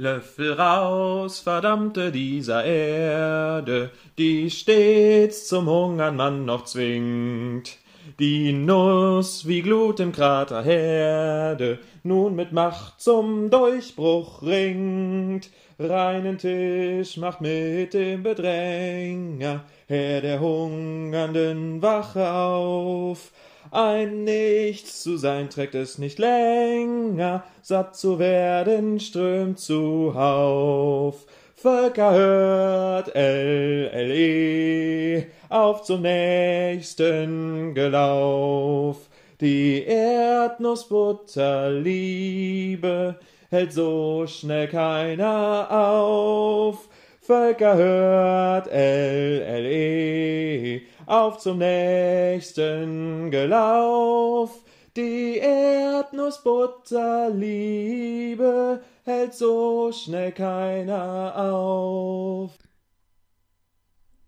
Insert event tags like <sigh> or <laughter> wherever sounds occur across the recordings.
Löffel raus, verdammte dieser Erde, die stets zum Hungern man noch zwingt. Die Nuss wie Glut im Krater Herde nun mit Macht zum Durchbruch ringt. Reinen Tisch macht mit dem Bedränger, Herr der Hungernden wache auf. Ein Nichts zu sein trägt es nicht länger, satt zu werden strömt zuhauf. Völker hört LLE, auf zum nächsten Gelauf. Die Erdnussbutterliebe hält so schnell keiner auf. Völker hört LLE, auf zum nächsten Gelauf. Die Erdnussbutterliebe hält so schnell keiner auf.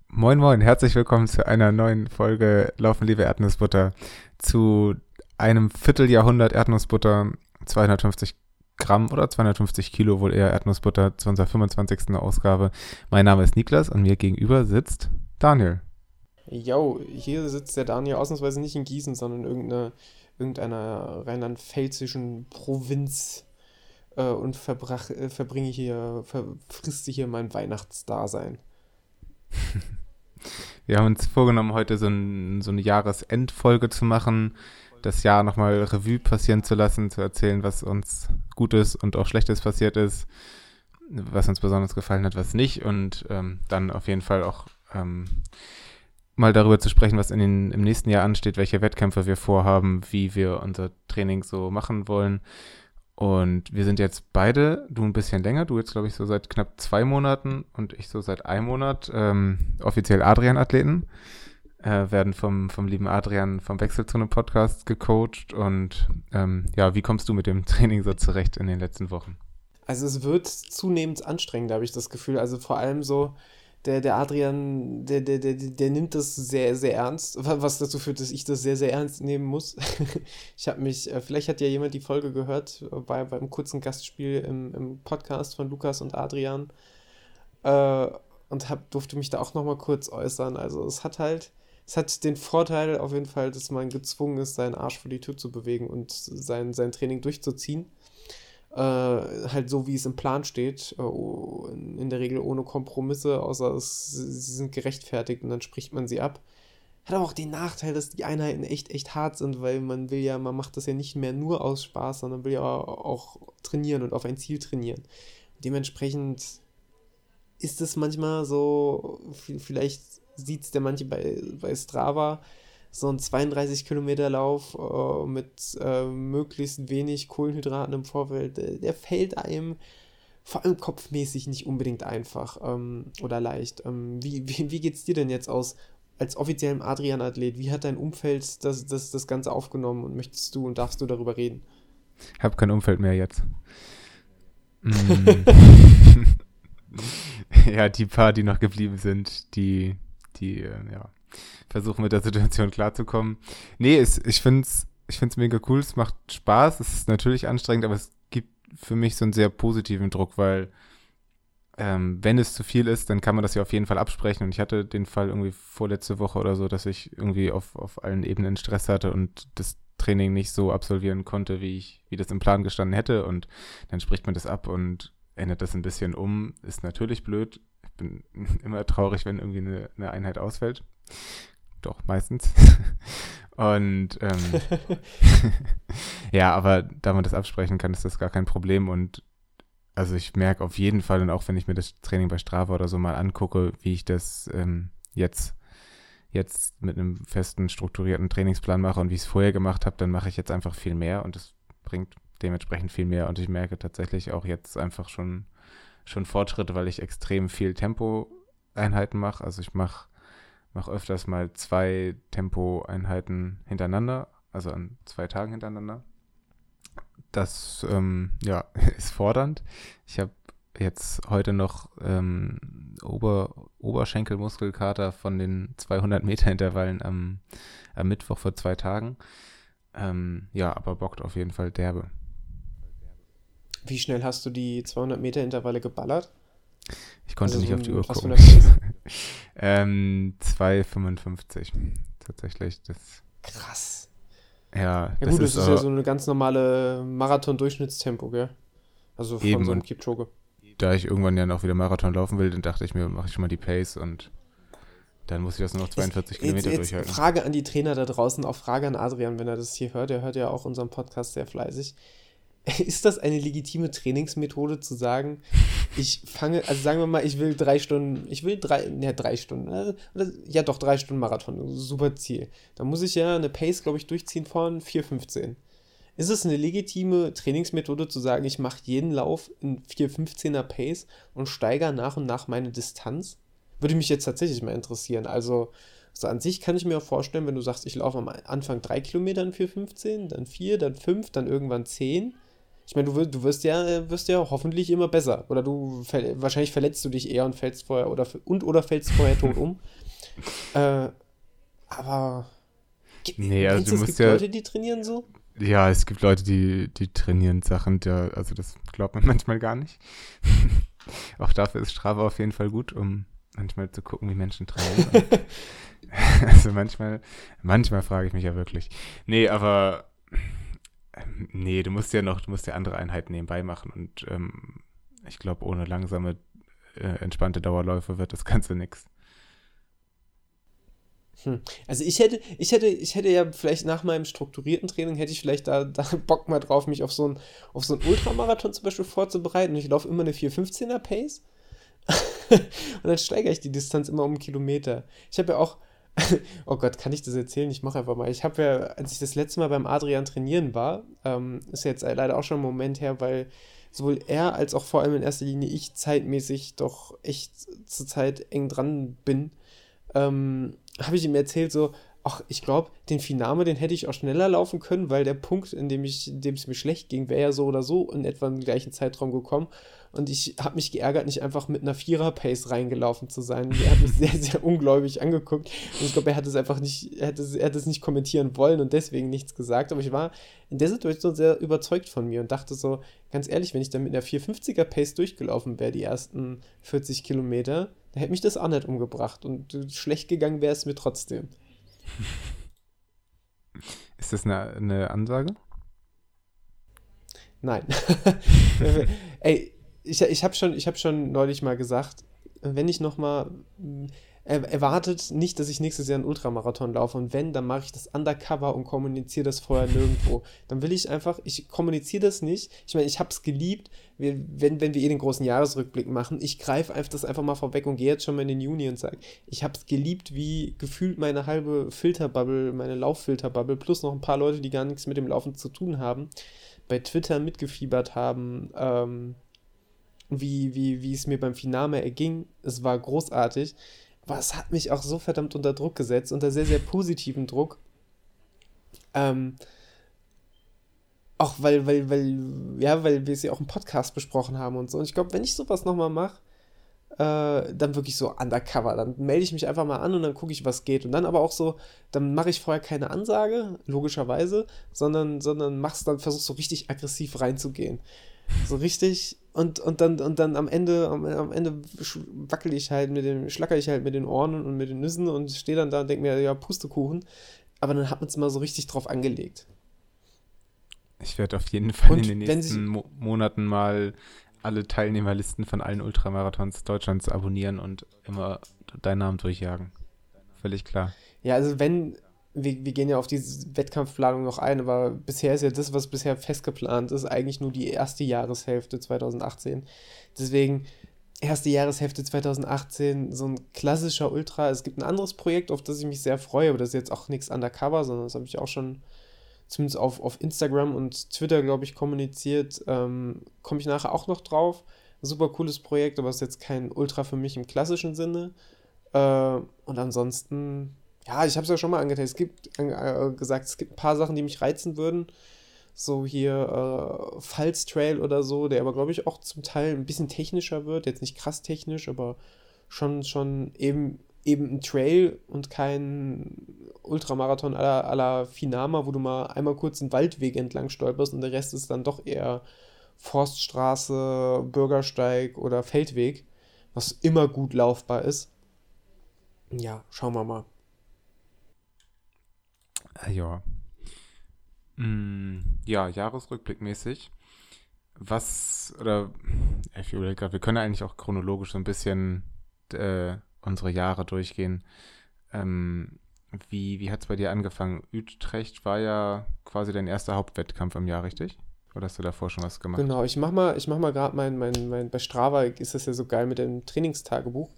Moin Moin, herzlich willkommen zu einer neuen Folge Laufen liebe Erdnussbutter. Zu einem Vierteljahrhundert Erdnussbutter, 250 Gramm oder 250 Kilo wohl eher Erdnussbutter zu unserer 25. Ausgabe. Mein Name ist Niklas und mir gegenüber sitzt Daniel. Jo, hier sitzt der Daniel ausnahmsweise nicht in Gießen, sondern in irgendeiner, irgendeiner rheinland-pfälzischen Provinz äh, und verbrach, äh, verbringe hier, verfriste hier mein Weihnachtsdasein. <laughs> Wir haben uns vorgenommen, heute so, ein, so eine Jahresendfolge zu machen, das Jahr nochmal Revue passieren zu lassen, zu erzählen, was uns Gutes und auch Schlechtes passiert ist, was uns besonders gefallen hat, was nicht und ähm, dann auf jeden Fall auch ähm, mal darüber zu sprechen, was in den, im nächsten Jahr ansteht, welche Wettkämpfe wir vorhaben, wie wir unser Training so machen wollen. Und wir sind jetzt beide, du ein bisschen länger, du jetzt glaube ich so seit knapp zwei Monaten und ich so seit einem Monat ähm, offiziell Adrian-Athleten. Äh, werden vom, vom lieben Adrian vom Wechselzone-Podcast gecoacht. Und ähm, ja, wie kommst du mit dem Training so zurecht in den letzten Wochen? Also es wird zunehmend anstrengend, habe ich das Gefühl. Also vor allem so, der, der Adrian, der, der, der, der nimmt das sehr, sehr ernst, was dazu führt, dass ich das sehr, sehr ernst nehmen muss. <laughs> ich habe mich, äh, vielleicht hat ja jemand die Folge gehört, bei, beim kurzen Gastspiel im, im Podcast von Lukas und Adrian äh, und hab, durfte mich da auch nochmal kurz äußern. Also es hat halt, es hat den Vorteil auf jeden Fall, dass man gezwungen ist, seinen Arsch vor die Tür zu bewegen und sein, sein Training durchzuziehen äh, halt so, wie es im Plan steht, äh, in der Regel ohne Kompromisse, außer es, sie sind gerechtfertigt und dann spricht man sie ab. Hat aber auch den Nachteil, dass die Einheiten echt, echt hart sind, weil man will ja, man macht das ja nicht mehr nur aus Spaß, sondern will ja auch trainieren und auf ein Ziel trainieren. Dementsprechend ist es manchmal so, vielleicht sieht es der manche bei, bei Strava, so ein 32 Kilometer Lauf äh, mit äh, möglichst wenig Kohlenhydraten im Vorfeld, der, der fällt einem vor allem kopfmäßig nicht unbedingt einfach ähm, oder leicht. Ähm, wie, wie, wie es dir denn jetzt aus als offiziellem Adrian-Athlet? Wie hat dein Umfeld das, das, das Ganze aufgenommen und möchtest du und darfst du darüber reden? Ich habe kein Umfeld mehr jetzt. <laughs> Mm. <laughs> ja, die paar, die noch geblieben sind, die, die, äh, ja, versuchen mit der Situation klarzukommen. Nee, es, ich finde es ich find's mega cool, es macht Spaß, es ist natürlich anstrengend, aber es gibt für mich so einen sehr positiven Druck, weil ähm, wenn es zu viel ist, dann kann man das ja auf jeden Fall absprechen. Und ich hatte den Fall irgendwie vorletzte Woche oder so, dass ich irgendwie auf, auf allen Ebenen Stress hatte und das Training nicht so absolvieren konnte, wie ich, wie das im Plan gestanden hätte. Und dann spricht man das ab und ändert das ein bisschen um. Ist natürlich blöd. Ich bin <laughs> immer traurig, wenn irgendwie eine, eine Einheit ausfällt. Doch, meistens. <laughs> und ähm, <laughs> ja, aber da man das absprechen kann, ist das gar kein Problem. Und also ich merke auf jeden Fall, und auch wenn ich mir das Training bei Strava oder so mal angucke, wie ich das ähm, jetzt, jetzt mit einem festen, strukturierten Trainingsplan mache und wie ich es vorher gemacht habe, dann mache ich jetzt einfach viel mehr und das bringt dementsprechend viel mehr. Und ich merke tatsächlich auch jetzt einfach schon, schon Fortschritte, weil ich extrem viel Tempo-Einheiten mache. Also ich mache mache öfters mal zwei Tempo-Einheiten hintereinander, also an zwei Tagen hintereinander. Das ähm, ja, <laughs> ist fordernd. Ich habe jetzt heute noch ähm, Ober Oberschenkelmuskelkater von den 200 Meter Intervallen am, am Mittwoch vor zwei Tagen. Ähm, ja, aber bockt auf jeden Fall derbe. Wie schnell hast du die 200 Meter Intervalle geballert? Ich konnte Also nicht so auf die Uhr gucken. <laughs> ähm, 2,55. Tatsächlich. Das, Krass. ja, Ja das gut, das ist, ist ja so eine ganz normale Marathon-Durchschnittstempo, gell? Also von Eben, so einem Kipchoge. da ich irgendwann ja noch wieder Marathon laufen will, dann dachte ich mir, mache ich schon mal die Pace und dann muss ich das nur noch 42 Jetzt, Kilometer jetzt durchhalten. Frage an die Trainer da draußen, auch Frage an Adrian, wenn er das hier hört. Er hört ja auch unseren Podcast sehr fleißig. <laughs> Ist das eine legitime Trainingsmethode zu sagen, ich fange, also sagen wir mal, ich will drei Stunden, ich will drei, ja, drei Stunden, oder, ja doch, drei Stunden Marathon, super Ziel. Da muss ich ja eine Pace, glaube ich, durchziehen von 4,15. Ist es eine legitime Trainingsmethode zu sagen, ich mache jeden Lauf in 4,15er Pace und steigere nach und nach meine Distanz? Würde mich jetzt tatsächlich mal interessieren. Also, so an sich kann ich mir auch vorstellen, wenn du sagst, ich laufe am Anfang drei Kilometer in 4,15, dann vier, dann fünf, dann irgendwann zehn. Ich meine, du, wirst- du wirst ja, wirst ja hoffentlich immer besser. Oder du wahrscheinlich verletzt du dich eher und fällst vorher oder und oder fällst vorher tot um. <laughs> Äh, aber Nee, also du es musst gibt ja- Leute, die trainieren so? Ja, es gibt Leute, die, die trainieren Sachen, der, also das glaubt man <laughs> manchmal gar nicht. <laughs> Auch dafür ist Strava auf jeden Fall gut, um manchmal zu gucken, wie Menschen trainieren. also manchmal, manchmal frage ich mich ja wirklich. Nee, aber nee, du musst ja noch, du musst ja andere Einheiten nebenbei machen und ähm, ich glaube, ohne langsame, äh, entspannte Dauerläufe wird das Ganze nix. Hm. Also ich hätte, ich hätte, ich hätte ja vielleicht nach meinem strukturierten Training hätte ich vielleicht da, da <laughs> Bock mal drauf, mich auf so einen so Ultramarathon zum Beispiel vorzubereiten. Ich laufe immer eine 4,15er Pace <laughs> und dann steigere ich die Distanz immer um einen Kilometer. Ich habe ja auch, <laughs> oh Gott, kann ich das erzählen? Ich mache einfach mal. Ich habe ja, als ich das letzte Mal beim Adrian trainieren war, ähm, ist jetzt leider auch schon ein Moment her, weil sowohl er als auch vor allem in erster Linie ich zeitmäßig doch echt zurzeit eng dran bin ähm, habe ich ihm erzählt, so, ach, ich glaube, den Finame, den hätte ich auch schneller laufen können, weil der Punkt, in dem ich, in dem es mir schlecht ging, wäre ja so oder so in etwa im gleichen Zeitraum gekommen. Und ich habe mich geärgert, nicht einfach mit einer Vierer-Pace reingelaufen zu sein. Er hat mich <laughs> sehr, sehr ungläubig angeguckt. Und ich glaube, er hat es einfach nicht, er hat es, er hat es nicht kommentieren wollen und deswegen nichts gesagt. Aber ich war in der Situation sehr überzeugt von mir und dachte so, ganz ehrlich, wenn ich dann mit einer 450er Pace durchgelaufen wäre, die ersten 40 Kilometer, dann hätte mich das auch nicht umgebracht. Und schlecht gegangen wäre es mir trotzdem. <laughs> Ist das eine, eine Ansage? Nein. <laughs> Ey, ich, ich habe schon, hab schon neulich mal gesagt, wenn ich noch mal er, erwartet nicht, dass ich nächstes Jahr einen Ultramarathon laufe und wenn, dann mache ich das undercover und kommuniziere das vorher nirgendwo. Dann will ich einfach, ich kommuniziere das nicht. Ich meine, ich habe es geliebt, wir, wenn, wenn wir eh den großen Jahresrückblick machen, ich greife einfach das einfach mal vorweg und gehe jetzt schon mal in den Juni und sage, ich habe es geliebt, wie gefühlt meine halbe Filterbubble, meine Lauffilterbubble, plus noch ein paar Leute, die gar nichts mit dem Laufen zu tun haben, bei Twitter mitgefiebert haben, ähm, wie, wie, wie es mir beim Finale erging. Es war großartig. Aber es hat mich auch so verdammt unter Druck gesetzt, unter sehr, sehr positiven Druck. Ähm, auch weil, weil, weil, ja, weil wir es ja auch im Podcast besprochen haben und so. Und ich glaube, wenn ich sowas nochmal mache, äh, dann wirklich so undercover. Dann melde ich mich einfach mal an und dann gucke ich, was geht. Und dann aber auch so, dann mache ich vorher keine Ansage, logischerweise, sondern, sondern mach's dann, versuchst so richtig aggressiv reinzugehen. So richtig und, und dann und dann am Ende am, am Ende wackel ich halt mit dem schlacker ich halt mit den Ohren und mit den Nüssen und stehe dann da und denke mir ja Pustekuchen, aber dann hat man es mal so richtig drauf angelegt. Ich werde auf jeden Fall Und in den nächsten Mo Monaten mal alle Teilnehmerlisten von allen Ultramarathons Deutschlands abonnieren und immer deinen Namen durchjagen. Völlig klar. Ja, also wenn wir, wir gehen ja auf diese Wettkampfplanung noch ein, aber bisher ist ja das, was bisher festgeplant ist, eigentlich nur die erste Jahreshälfte 2018. Deswegen erste Jahreshälfte 2018, so ein klassischer Ultra. Es gibt ein anderes Projekt, auf das ich mich sehr freue, aber das ist jetzt auch nichts undercover, sondern das habe ich auch schon zumindest auf, auf Instagram und Twitter, glaube ich, kommuniziert. Ähm, Komme ich nachher auch noch drauf. Super cooles Projekt, aber es ist jetzt kein Ultra für mich im klassischen Sinne. Äh, und ansonsten, ja, ich habe es ja schon mal angetestet. Es gibt äh, gesagt, es gibt ein paar Sachen, die mich reizen würden. So hier äh, Pfalz Trail oder so, der aber, glaube ich, auch zum Teil ein bisschen technischer wird. Jetzt nicht krass technisch, aber schon, schon eben, eben ein Trail und kein Ultramarathon à la Finama, wo du mal einmal kurz einen Waldweg entlang stolperst und der Rest ist dann doch eher Forststraße, Bürgersteig oder Feldweg, was immer gut laufbar ist. Ja, schauen wir mal. Ah, ja. Mm, ja, Jahresrückblickmäßig. Was, oder, ich überlege gerade, wir können eigentlich auch chronologisch so ein bisschen äh, unsere Jahre durchgehen. Ähm, wie wie hat es bei dir angefangen? Utrecht war ja quasi dein erster Hauptwettkampf im Jahr, richtig? Oder hast du davor schon was gemacht? Genau, ich mach mal, ich mach mal gerade mein, mein, mein, bei Strava ist das ja so geil mit dem Trainingstagebuch.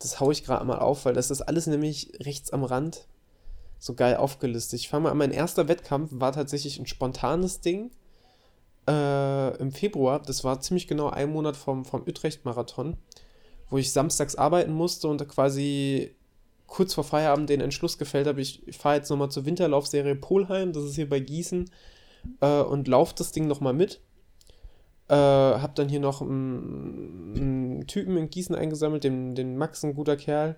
Das haue ich gerade mal auf, weil das ist alles nämlich rechts am Rand so geil aufgelistet. Ich fange mal an, mein erster Wettkampf war tatsächlich ein spontanes Ding äh, im Februar. Das war ziemlich genau ein Monat vom, vom Utrecht-Marathon, wo ich samstags arbeiten musste und quasi kurz vor Feierabend den Entschluss gefällt habe, ich fahre jetzt nochmal zur Winterlaufserie Polheim, das ist hier bei Gießen, äh, und laufe das Ding nochmal mit. Äh, hab dann hier noch einen, Typen in Gießen eingesammelt, den, den Max, ein guter Kerl.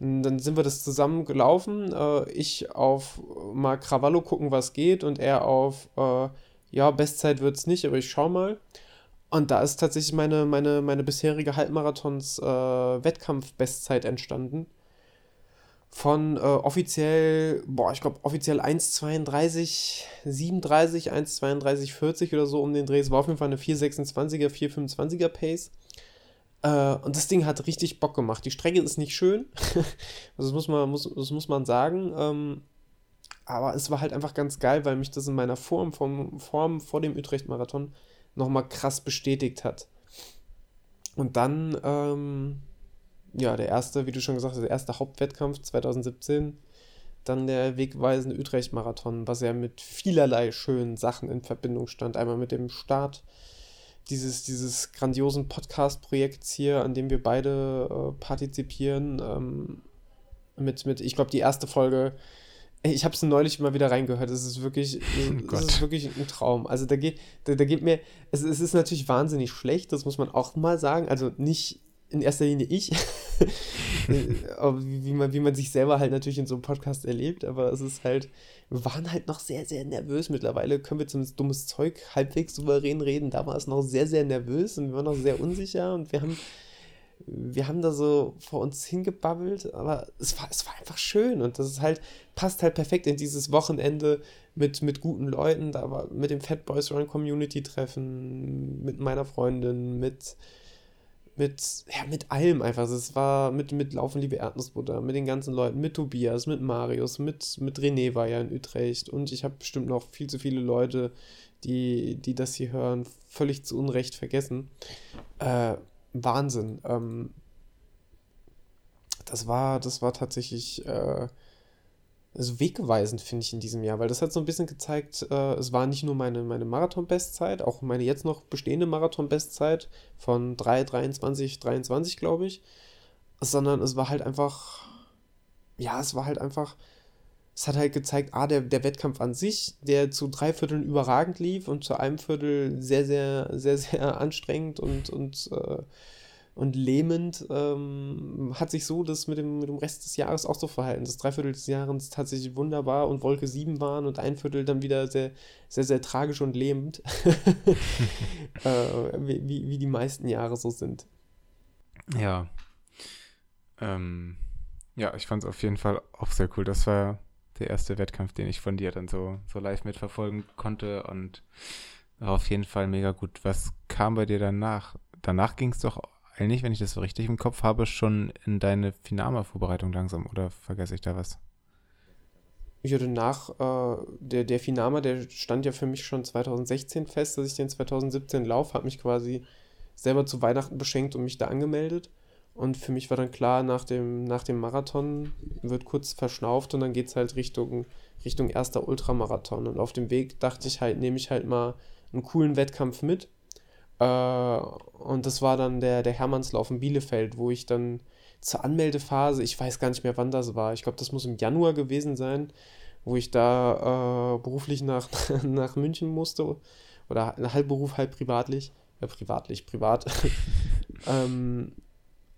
Dann sind wir das zusammen gelaufen. Äh, ich auf mal Krawallo gucken, was geht, und er auf, äh, ja, Bestzeit wird es nicht, aber ich schau mal. Und da ist tatsächlich meine, meine, meine bisherige Halbmarathons-Wettkampf-Bestzeit äh, entstanden von äh, offiziell, boah, ich glaube offiziell 1,32, 37, 1,32, 40 oder so um den Dreh. Es war auf jeden Fall eine 4,26er, 4,25er Pace. Äh, und das Ding hat richtig Bock gemacht. Die Strecke ist nicht schön, <laughs> das, muss man, muss, das muss man sagen. Ähm, aber es war halt einfach ganz geil, weil mich das in meiner Form, vom, Form vor dem Utrecht-Marathon nochmal krass bestätigt hat. Und dann, ähm, ja, der erste, wie du schon gesagt hast, der erste Hauptwettkampf 2017. Dann der wegweisende Utrecht-Marathon, was ja mit vielerlei schönen Sachen in Verbindung stand. Einmal mit dem Start dieses, dieses grandiosen Podcast-Projekts hier, an dem wir beide äh, partizipieren. Ähm, mit, mit, ich glaube, die erste Folge, ich habe es neulich mal wieder reingehört. Es ist wirklich, <laughs> oh es ist wirklich ein Traum. Also da geht, da, da geht mir, es, es ist natürlich wahnsinnig schlecht, das muss man auch mal sagen. Also nicht in erster Linie ich, <laughs> wie, man, wie man sich selber halt natürlich in so einem Podcast erlebt, aber es ist halt, waren halt noch sehr, sehr nervös. Mittlerweile können wir zum dummes Zeug halbwegs souverän reden. Da war es noch sehr, sehr nervös und wir waren noch sehr unsicher und wir haben, wir haben da so vor uns hingebabbelt, aber es war, es war einfach schön und das ist halt, passt halt perfekt in dieses Wochenende mit, mit guten Leuten, da war mit dem Fat Boys Run Community Treffen, mit meiner Freundin, mit mit, ja, mit allem einfach. Es war mit, mit Laufen, liebe Erdnussbutter, mit den ganzen Leuten, mit Tobias, mit Marius, mit, mit René war ja in Utrecht und ich habe bestimmt noch viel zu viele Leute, die, die das hier hören, völlig zu Unrecht vergessen. Äh, Wahnsinn. Ähm, das war, das war tatsächlich äh, also wegweisend, finde ich, in diesem Jahr, weil das hat so ein bisschen gezeigt, äh, es war nicht nur meine, meine Marathon-Bestzeit, auch meine jetzt noch bestehende Marathon-Bestzeit von 3,23, 23, glaube ich, sondern es war halt einfach, ja, es war halt einfach, es hat halt gezeigt, ah, der, der Wettkampf an sich, der zu drei Vierteln überragend lief und zu einem Viertel sehr, sehr, sehr, sehr anstrengend und, und äh, und lähmend ähm, hat sich so das mit dem, mit dem Rest des Jahres auch so verhalten. Das Dreiviertel des Jahres tatsächlich wunderbar und Wolke 7 waren und ein Viertel dann wieder sehr, sehr, sehr tragisch und lähmend. <laughs> äh, wie, wie die meisten Jahre so sind. Ja. Ähm, ja, ich fand es auf jeden Fall auch sehr cool. Das war der erste Wettkampf, den ich von dir dann so, so live mitverfolgen konnte und war auf jeden Fall mega gut. Was kam bei dir danach? Danach ging es doch eigentlich, wenn ich das so richtig im Kopf habe, schon in deine Finama-Vorbereitung langsam oder vergesse ich da was? Ich hatte nach, äh, der, der Finama, der stand ja für mich schon 2016 fest, dass ich den 2017 laufe, habe mich quasi selber zu Weihnachten beschenkt und mich da angemeldet. Und für mich war dann klar, nach dem, nach dem Marathon wird kurz verschnauft und dann geht es halt Richtung, Richtung erster Ultramarathon. Und auf dem Weg dachte ich halt, nehme ich halt mal einen coolen Wettkampf mit und das war dann der, der Hermannslauf in Bielefeld, wo ich dann zur Anmeldephase, ich weiß gar nicht mehr, wann das war, ich glaube, das muss im Januar gewesen sein, wo ich da äh, beruflich nach, <laughs> nach München musste. Oder halb Beruf, halb privatlich. Ja, privatlich, privat. <laughs> ähm,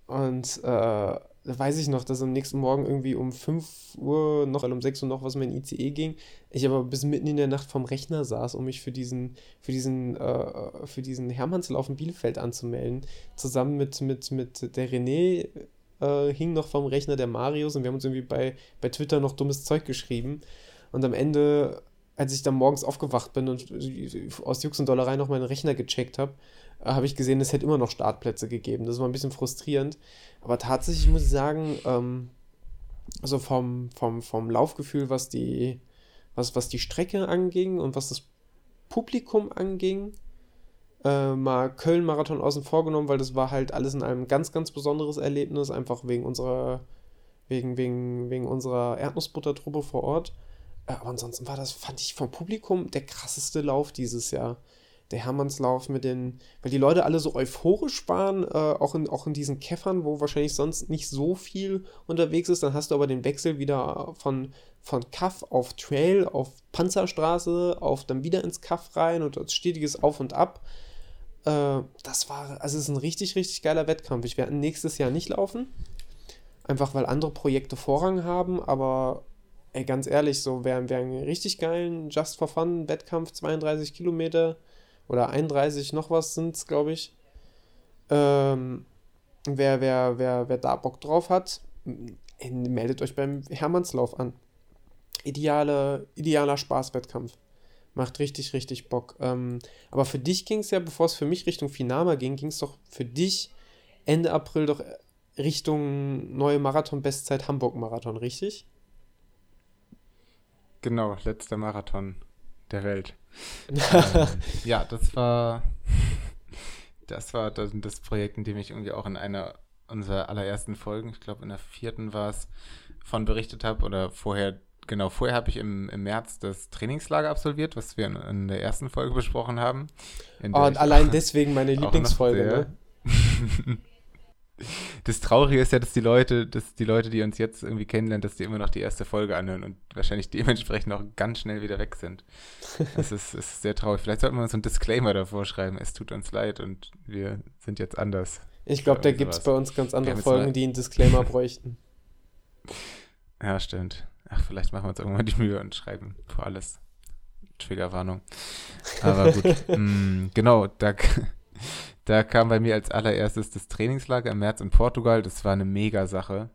und äh, da weiß ich noch, dass am nächsten Morgen irgendwie um 5 Uhr noch, um 6 Uhr noch was mein ICE ging. Ich aber bis mitten in der Nacht vom Rechner saß, um mich für diesen, für diesen, äh, für diesen Hermannslauf in Bielefeld anzumelden. Zusammen mit, mit, mit der René äh, hing noch vom Rechner der Marius und wir haben uns irgendwie bei, bei Twitter noch dummes Zeug geschrieben. Und am Ende, als ich dann morgens aufgewacht bin und aus Jux und Dollerei noch meinen Rechner gecheckt habe, äh, habe ich gesehen, es hätte immer noch Startplätze gegeben. Das war ein bisschen frustrierend. Aber tatsächlich muss ich sagen, ähm, also vom, vom, vom Laufgefühl, was die, was, was die Strecke anging und was das Publikum anging, äh, mal Köln-Marathon außen vor genommen, weil das war halt alles in einem ganz, ganz besonderes Erlebnis, einfach wegen unserer, wegen, wegen, wegen unserer Erdnussbuttertruppe vor Ort. Äh, aber ansonsten war das, fand ich vom Publikum der krasseste Lauf dieses Jahr der Hermannslauf mit den, weil die Leute alle so euphorisch waren, äh, auch, in, auch in diesen Käffern, wo wahrscheinlich sonst nicht so viel unterwegs ist. Dann hast du aber den Wechsel wieder von, von Kaff auf Trail, auf Panzerstraße, auf dann wieder ins Kaff rein und als stetiges Auf und Ab. Äh, das war, also es ist ein richtig, richtig geiler Wettkampf. Ich werde nächstes Jahr nicht laufen. Einfach weil andere Projekte Vorrang haben, aber ey, ganz ehrlich, so wer, wer einen richtig geilen Just for Fun Wettkampf, 32 Kilometer, oder 31 noch was sind es, glaube ich. Ähm, wer, wer, wer, wer da Bock drauf hat, meldet euch beim Hermannslauf an. Ideale, idealer Spaßwettkampf. Macht richtig, richtig Bock. Ähm, aber für dich ging es ja, bevor es für mich Richtung Finama ging, ging es doch für dich Ende April doch Richtung neue Marathon-Bestzeit Hamburg-Marathon, richtig? Genau, letzter Marathon der Welt. <laughs> ähm, ja, das war das war das, Projekt, in dem ich irgendwie auch in einer unserer allerersten Folgen, ich glaube in der vierten war es, von berichtet habe oder vorher, genau, vorher habe ich im, im März das Trainingslager absolviert, was wir in, in der ersten Folge besprochen haben. Oh, und allein deswegen meine <laughs> Lieblingsfolge, ne? Das Traurige ist ja, dass die Leute, dass die Leute, die uns jetzt irgendwie kennenlernen, dass die immer noch die erste Folge anhören und wahrscheinlich dementsprechend auch ganz schnell wieder weg sind. Das <laughs> ist, ist sehr traurig. Vielleicht sollten wir uns so einen Disclaimer davor schreiben. Es tut uns leid und wir sind jetzt anders. Ich glaube, da gibt es bei uns ganz andere Folgen, die einen Disclaimer <laughs> bräuchten. Ja, stimmt. Ach, vielleicht machen wir uns irgendwann die Mühe und schreiben vor alles. Triggerwarnung. Aber gut. <laughs> mm, genau, da da kam bei mir als allererstes das Trainingslager im März in Portugal. Das war eine Mega-Sache.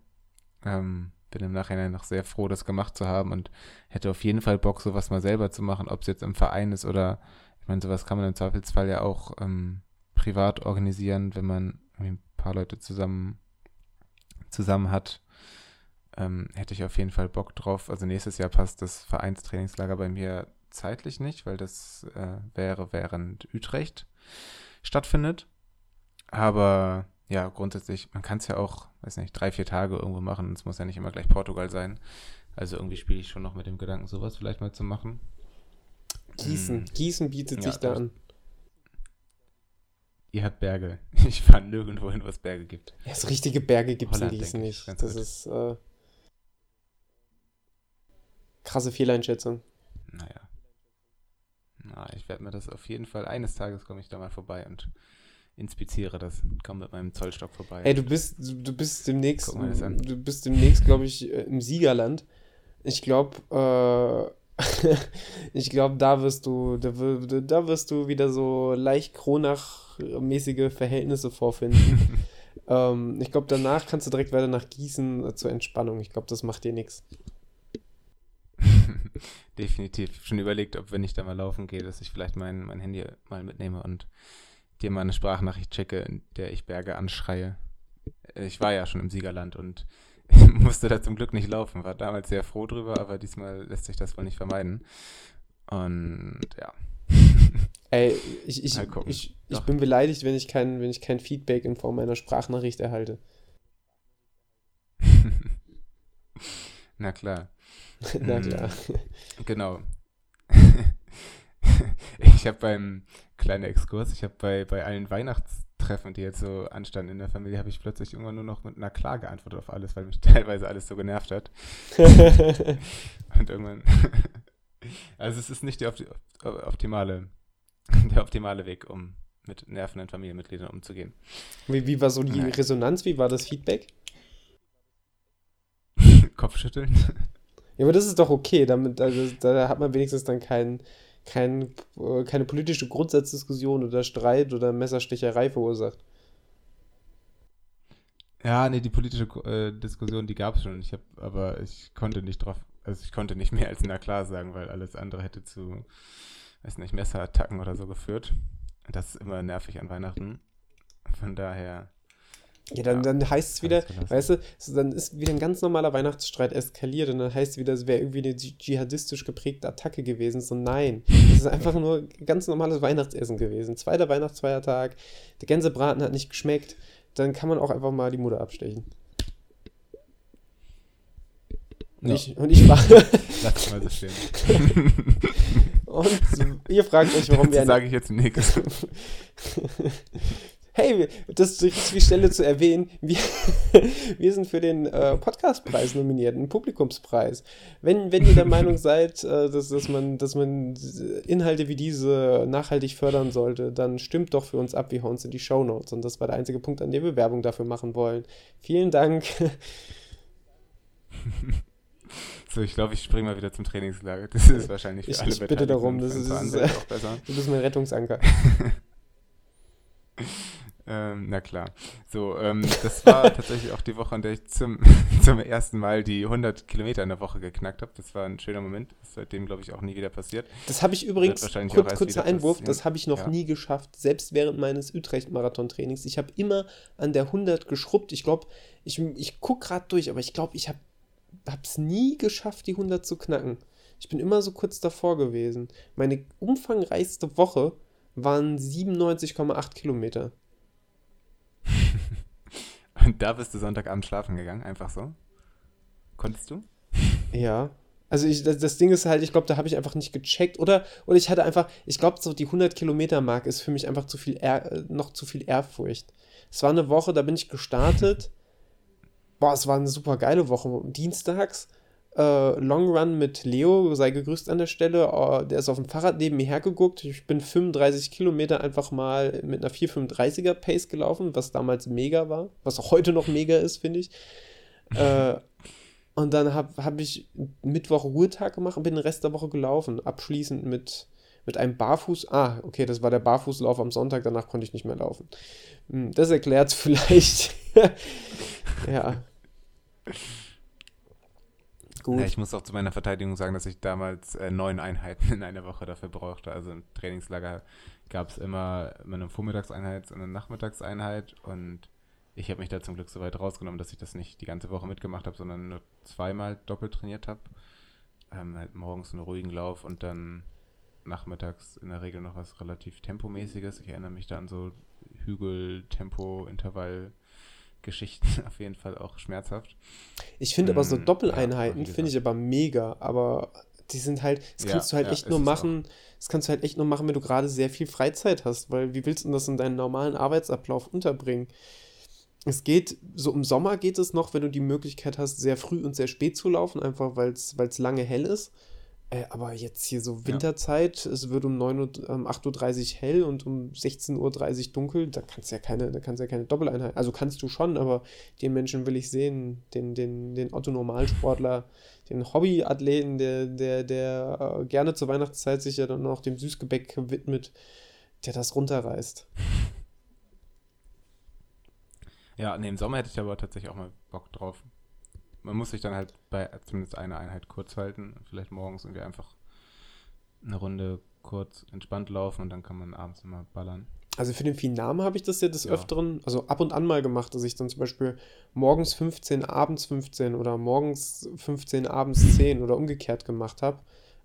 Ähm, bin im Nachhinein noch sehr froh, das gemacht zu haben und hätte auf jeden Fall Bock, sowas mal selber zu machen, ob es jetzt im Verein ist oder, ich meine, sowas kann man im Zweifelsfall ja auch ähm, privat organisieren, wenn man ein paar Leute zusammen, zusammen hat. Ähm, hätte ich auf jeden Fall Bock drauf. Also nächstes Jahr passt das Vereinstrainingslager bei mir zeitlich nicht, weil das äh, wäre während Utrecht stattfindet. Aber ja, grundsätzlich, man kann es ja auch, weiß nicht, drei, vier Tage irgendwo machen. Es muss ja nicht immer gleich Portugal sein. Also irgendwie spiele ich schon noch mit dem Gedanken, sowas vielleicht mal zu machen. Gießen. Hm. Gießen bietet ja, sich da an. Ihr habt Berge. <laughs> Ich fahre nirgendwo hin, wo es Berge gibt. Ja, so richtige Berge gibt es in Gießen nicht. Das gut. ist äh, krasse Fehleinschätzung. Naja. Na, ich werde mir das auf jeden Fall, eines Tages komme ich da mal vorbei und inspiziere das. Komme mit meinem Zollstock vorbei. Ey, du bist, du bist demnächst, du bist demnächst, glaube ich, äh, im Siegerland. Ich glaube, äh, <laughs> ich glaube, da wirst du, da, da wirst du wieder so leicht Kronach-mäßige Verhältnisse vorfinden. <laughs> ähm, ich glaube, danach kannst du direkt weiter nach Gießen zur Entspannung. Ich glaube, das macht dir nichts. Definitiv. Schon überlegt, ob wenn ich da mal laufen gehe, dass ich vielleicht mein, mein Handy mal mitnehme und dir mal eine Sprachnachricht checke, in der ich Berge anschreie. Ich war ja schon im Siegerland und <laughs> musste da zum Glück nicht laufen. War damals sehr froh drüber, aber diesmal lässt sich das wohl nicht vermeiden. Und ja. <laughs> Ey, ich, ich, ich, ich bin beleidigt, wenn ich, kein, wenn ich kein Feedback in Form einer Sprachnachricht erhalte. <laughs> Na klar. Na klar. Genau. <laughs> ich habe beim kleinen Exkurs, ich habe bei, bei allen Weihnachtstreffen, die jetzt so anstanden in der Familie, habe ich plötzlich irgendwann nur noch mit einer Klage geantwortet auf alles, weil mich <laughs> teilweise alles so genervt hat. <laughs> Und irgendwann. also es ist nicht die optimale, der optimale Weg, um mit nervenden Familienmitgliedern umzugehen. Wie, wie war so die Resonanz? Wie war das Feedback? Kopfschütteln. Ja, aber das ist doch okay. Damit, also, da hat man wenigstens dann kein, kein, äh, keine politische Grundsatzdiskussion oder Streit oder Messerstecherei verursacht. Ja, nee, die politische äh, Diskussion, die gab es schon. Ich habe, aber ich konnte nicht drauf, also ich konnte nicht mehr als na klar sagen, weil alles andere hätte zu, weiß nicht, Messerattacken oder so geführt. Das ist immer nervig an Weihnachten. Von daher. Ja, dann, ja, dann heißt es wieder, weißt du, dann ist wieder ein ganz normaler Weihnachtsstreit eskaliert und dann heißt es wieder, es wäre irgendwie eine dschihadistisch geprägte Attacke gewesen. So, nein. Es ist einfach nur ein ganz normales Weihnachtsessen gewesen. Zweiter Weihnachtsfeiertag, der Gänsebraten hat nicht geschmeckt dann kann man auch einfach mal die Mutter abstechen. Und, ja. ich, und ich war. <laughs> Lass mal so stehen. <laughs> und ihr fragt euch, warum wir. Das sage ich jetzt nichts. <laughs> hey, das ist die richtige Stelle zu erwähnen, wir, <laughs> wir sind für den äh, Podcastpreis nominiert, einen Publikumspreis. Wenn, wenn ihr der Meinung <laughs> seid, äh, dass, dass, man, dass man Inhalte wie diese nachhaltig fördern sollte, dann stimmt doch für uns ab, wir hauen uns in die Show Notes. Und das war der einzige Punkt, an dem wir Werbung dafür machen wollen. Vielen Dank. <laughs> So, ich glaube, ich springe mal wieder zum Trainingslager. Das ist wahrscheinlich für ich, alle Ich bitte darum, das ist, das ist, du bist mein Rettungsanker. Ähm, na klar. So, ähm, das war <laughs> tatsächlich auch die Woche, an der ich zum, <laughs> zum ersten Mal die 100 Kilometer in der Woche geknackt habe. Das war ein schöner Moment. Das ist seitdem, glaube ich, auch nie wieder passiert. Das habe ich übrigens, kurz, kurzer Einwurf, passieren. das habe ich noch ja. nie geschafft, selbst während meines Utrecht-Marathon-Trainings. Ich habe immer an der 100 geschrubbt. Ich glaube, ich, ich gucke gerade durch, aber ich glaube, ich habe es nie geschafft, die 100 zu knacken. Ich bin immer so kurz davor gewesen. Meine umfangreichste Woche waren 97,8 Kilometer. <laughs> Und da bist du Sonntagabend schlafen gegangen, einfach so? Konntest du? Ja. Also ich, das, Ding ist halt, ich glaube, da habe ich einfach nicht gecheckt. Oder, oder ich hatte einfach, ich glaube, so die 100 Kilometer Mark ist für mich einfach zu viel, Ehr, noch zu viel Ehrfurcht. Es war eine Woche, da bin ich gestartet. Boah, es war eine super geile Woche. Dienstags äh, Long Run mit Leo, sei gegrüßt an der Stelle. Oh, der ist auf dem Fahrrad neben mir hergeguckt. Ich bin 35 Kilometer einfach mal mit einer 435er Pace gelaufen, was damals mega war, was auch heute noch mega ist, finde ich. äh, und dann habe hab ich Mittwoch Ruhetag gemacht und bin den Rest der Woche gelaufen, abschließend mit, mit einem Barfuß. Ah, okay, das war der Barfußlauf am Sonntag, danach konnte ich nicht mehr laufen. Hm, das erklärt <laughs> vielleicht. ja. Gut. Ja, ich muss auch zu meiner Verteidigung sagen, dass ich damals äh, neun Einheiten in einer Woche dafür brauchte. Also im Trainingslager gab es immer eine Vormittagseinheit und eine Nachmittagseinheit und ich habe mich da zum Glück so weit rausgenommen, dass ich das nicht die ganze Woche mitgemacht habe, sondern nur zweimal doppelt trainiert habe. Ähm, halt morgens einen ruhigen Lauf und dann nachmittags in der Regel noch was relativ Tempomäßiges. Ich erinnere mich da an so Hügel, Tempo, Intervall. Geschichten <laughs> auf jeden Fall auch schmerzhaft. Ich finde aber so mm, Doppeleinheiten ja, finde ich aber mega, aber die sind halt, das kannst ja, du halt ja, echt nur machen, das kannst du halt echt nur machen, wenn du gerade sehr viel Freizeit hast, weil wie willst du das in deinen normalen Arbeitsablauf unterbringen? Es geht, so im Sommer geht es noch, wenn du die Möglichkeit hast, sehr früh und sehr spät zu laufen, einfach weil es lange hell ist. Äh, aber jetzt hier so Winterzeit, ja. es wird um, 9 Uhr, um 8.30 Uhr hell und um 16.30 Uhr dunkel, da kannst du ja keine, da kannst ja keine Doppeleinheit. Also kannst du schon, aber den Menschen will ich sehen, den, den, den Otto-Normalsportler, <laughs> den Hobbyathleten, der, der, der äh, gerne zur Weihnachtszeit sich ja dann noch dem Süßgebäck widmet, der das runterreißt. <laughs> Ja, nee, im Sommer hätte ich aber tatsächlich auch mal Bock drauf man muss sich dann halt bei zumindest einer Einheit kurz halten. Vielleicht morgens irgendwie einfach eine Runde kurz entspannt laufen und dann kann man abends immer ballern. Also für den Finame habe ich das ja des ja. Öfteren, also ab und an mal gemacht, dass ich dann zum Beispiel morgens 15, abends 15 oder morgens 15, abends 10 oder umgekehrt gemacht habe.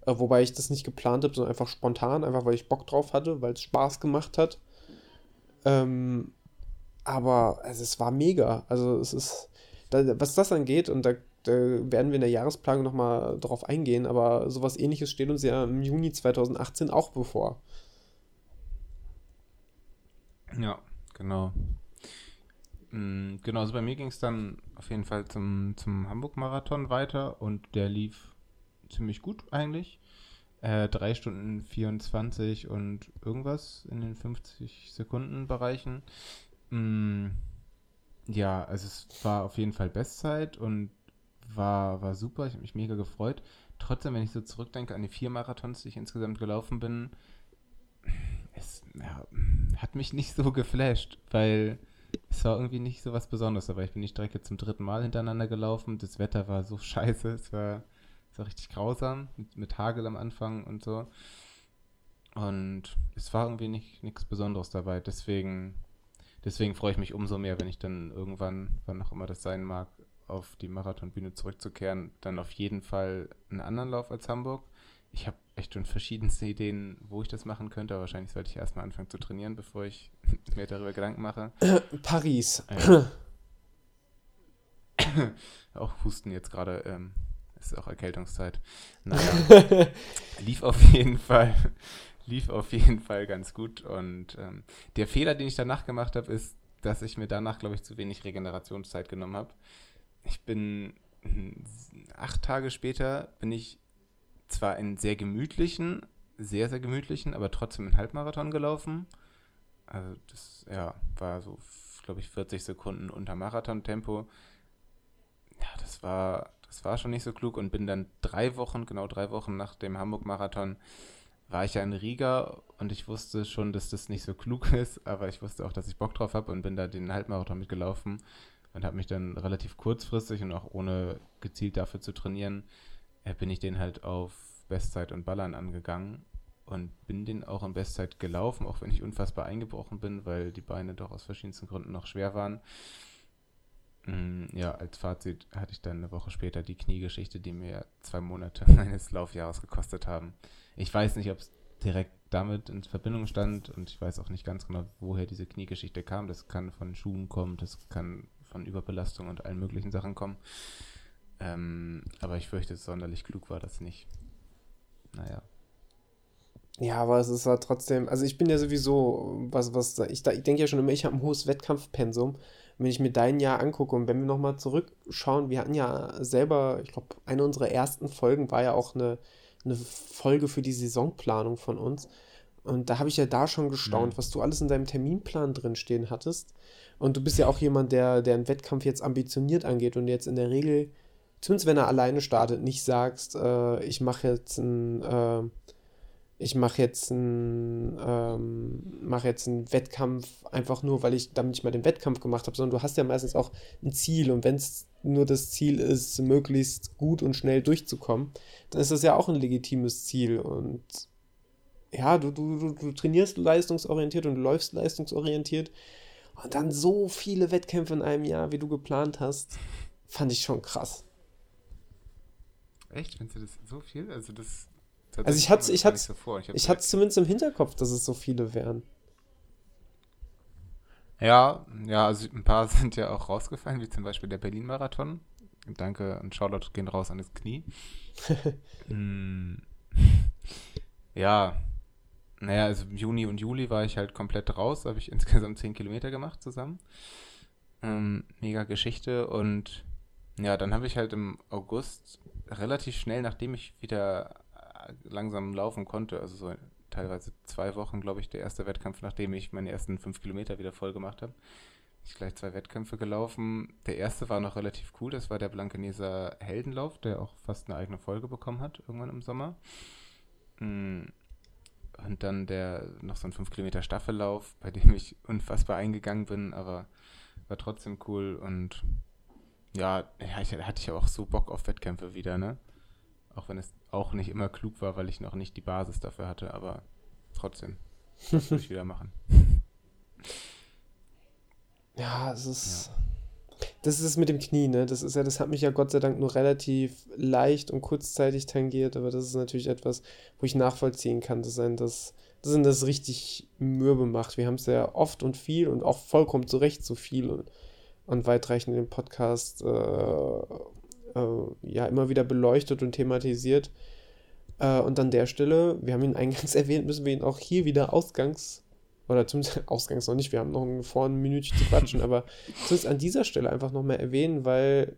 Äh, wobei ich das nicht geplant habe, sondern einfach spontan, einfach weil ich Bock drauf hatte, weil es Spaß gemacht hat. Ähm, aber also es war mega. Also es ist, da, was das angeht, und da, da werden wir in der Jahresplanung nochmal drauf eingehen, aber sowas ähnliches steht uns ja im Juni 2018 auch bevor. Ja, genau. Mm, genau, also bei mir ging es dann auf jeden Fall zum, zum Hamburg-Marathon weiter und der lief ziemlich gut eigentlich. Äh, 3 Stunden 24 und irgendwas in den 50 Sekunden Bereichen. Mm, ja, also es war auf jeden Fall Bestzeit und war, war super, ich habe mich mega gefreut. Trotzdem, wenn ich so zurückdenke an die vier Marathons, die ich insgesamt gelaufen bin, es ja, hat mich nicht so geflasht, weil es war irgendwie nicht so was Besonderes, aber ich bin die Strecke zum dritten Mal hintereinander gelaufen. Das Wetter war so <laughs> scheiße, es war, war richtig grausam, mit, mit Hagel am Anfang und so. Und es war irgendwie nicht nichts Besonderes dabei. Deswegen, deswegen freue ich mich umso mehr, wenn ich dann irgendwann, wann auch immer das sein mag, auf die Marathonbühne zurückzukehren. Dann auf jeden Fall einen anderen Lauf als Hamburg. Ich habe echt schon verschiedenste Ideen, wo ich das machen könnte, aber wahrscheinlich sollte ich erstmal anfangen zu trainieren, bevor ich <laughs> mir darüber Gedanken mache. <clears throat> Paris. Ja. <clears throat> auch Husten jetzt gerade. Ähm, ist auch Erkältungszeit. <laughs> Naja, lief auf jeden Fall lief auf jeden Fall ganz gut. Und ähm, der Fehler, den ich danach gemacht habe, ist, dass ich mir danach, glaube ich, zu wenig Regenerationszeit genommen habe. Ich bin acht Tage später bin ich zwar einen sehr gemütlichen, sehr, sehr gemütlichen, aber trotzdem einen Halbmarathon gelaufen. Also das, ja, war so, glaube ich, 40 Sekunden unter Marathontempo. Ja, das war, das war schon nicht so klug und bin dann drei Wochen, genau drei Wochen nach dem Hamburg-Marathon, war ich ja in Riga und ich wusste schon, dass das nicht so klug <laughs> ist, aber ich wusste auch, dass ich Bock drauf habe und bin da den Halbmarathon mitgelaufen und habe mich dann relativ kurzfristig und auch ohne gezielt dafür zu trainieren, äh, bin ich den halt auf Bestzeit und Ballern angegangen und bin den auch in Bestzeit gelaufen, auch wenn ich unfassbar eingebrochen bin, weil die Beine doch aus verschiedensten Gründen noch schwer waren. Mm, ja, als Fazit hatte ich dann eine Woche später die Kniegeschichte, die mir zwei Monate <laughs> meines Laufjahres gekostet haben. Ich weiß nicht, ob es direkt damit in Verbindung stand und ich weiß auch nicht ganz genau, woher diese Kniegeschichte kam. Das kann von Schuhen kommen, das kann von Überbelastung und allen möglichen Sachen kommen. Ähm, aber ich fürchte, sonderlich klug war das nicht. Naja. Ja, aber es ist halt trotzdem, also ich bin ja sowieso, was, was, ich, ich denke ja schon immer, ich habe ein hohes Wettkampfpensum. Wenn ich mir dein Jahr angucke und wenn wir nochmal zurückschauen, wir hatten ja selber, ich glaube, eine unserer ersten Folgen war ja auch eine, eine Folge für die Saisonplanung von uns. Und da habe ich ja da schon gestaunt, mhm. was du alles in deinem Terminplan drinstehen hattest. Und du bist ja auch jemand, der, der einen Wettkampf jetzt ambitioniert angeht und jetzt in der Regel, zumindest wenn er alleine startet, nicht sagst, äh, ich mache jetzt ein, äh, ich mache jetzt einen, ähm, mache jetzt einen Wettkampf einfach nur, weil ich damit ich mal den Wettkampf gemacht habe, sondern du hast ja meistens auch ein Ziel und wenn es nur das Ziel ist, möglichst gut und schnell durchzukommen, dann ist das ja auch ein legitimes Ziel und ja, du, du, du, du trainierst leistungsorientiert und läufst leistungsorientiert und dann so viele Wettkämpfe in einem Jahr, wie du geplant hast, fand ich schon krass. Echt? Findest du das so viel? Also das also ich hatte ich hatte so ich, ich hatte zumindest im Hinterkopf, dass es so viele wären. Ja, ja, also ein paar <laughs> sind ja auch rausgefallen, wie zum Beispiel der Berlin-Marathon. Danke und Charlotte gehen raus an das Knie. <laughs> mm, <laughs> ja, naja, also im Juni und Juli war ich halt komplett raus, habe ich insgesamt 10 Kilometer gemacht zusammen. Ähm, mega Geschichte und ja, dann habe ich halt im August relativ schnell, nachdem ich wieder langsam laufen konnte. Also so teilweise zwei Wochen, glaube ich, der erste Wettkampf, nachdem ich meine ersten fünf Kilometer wieder voll gemacht habe. Ich gleich zwei Wettkämpfe gelaufen. Der erste war noch relativ cool. Das war der Blankeneser Heldenlauf, der auch fast eine eigene Folge bekommen hat, irgendwann im Sommer. Mm. Und dann der noch so ein 5 Kilometer Staffellauf, bei dem ich <laughs> unfassbar eingegangen bin, aber war trotzdem cool und ja, ich, hatte ich auch so Bock auf Wettkämpfe wieder, ne? Auch wenn es auch nicht immer klug war, weil ich noch nicht die Basis dafür hatte, aber trotzdem. <laughs> Das würde ich wieder machen. Ja, es ist. Ja. Das ist es mit dem Knie, ne? Das ist ja, das hat mich ja Gott sei Dank nur relativ leicht und kurzzeitig tangiert, aber das ist natürlich etwas, wo ich nachvollziehen kann, dass ein das, dass ein das richtig mürbe macht. Wir haben es ja oft und viel und auch vollkommen zu Recht so viel und, und weitreichend im Podcast äh, äh, ja immer wieder beleuchtet und thematisiert. Äh, und an der Stelle, wir haben ihn eingangs <laughs> erwähnt, müssen wir ihn auch hier wieder ausgangs, oder zumindest <laughs> ausgangs noch nicht, wir haben noch vor ein Minütchen zu quatschen, aber zumindest an dieser Stelle einfach nochmal erwähnen, weil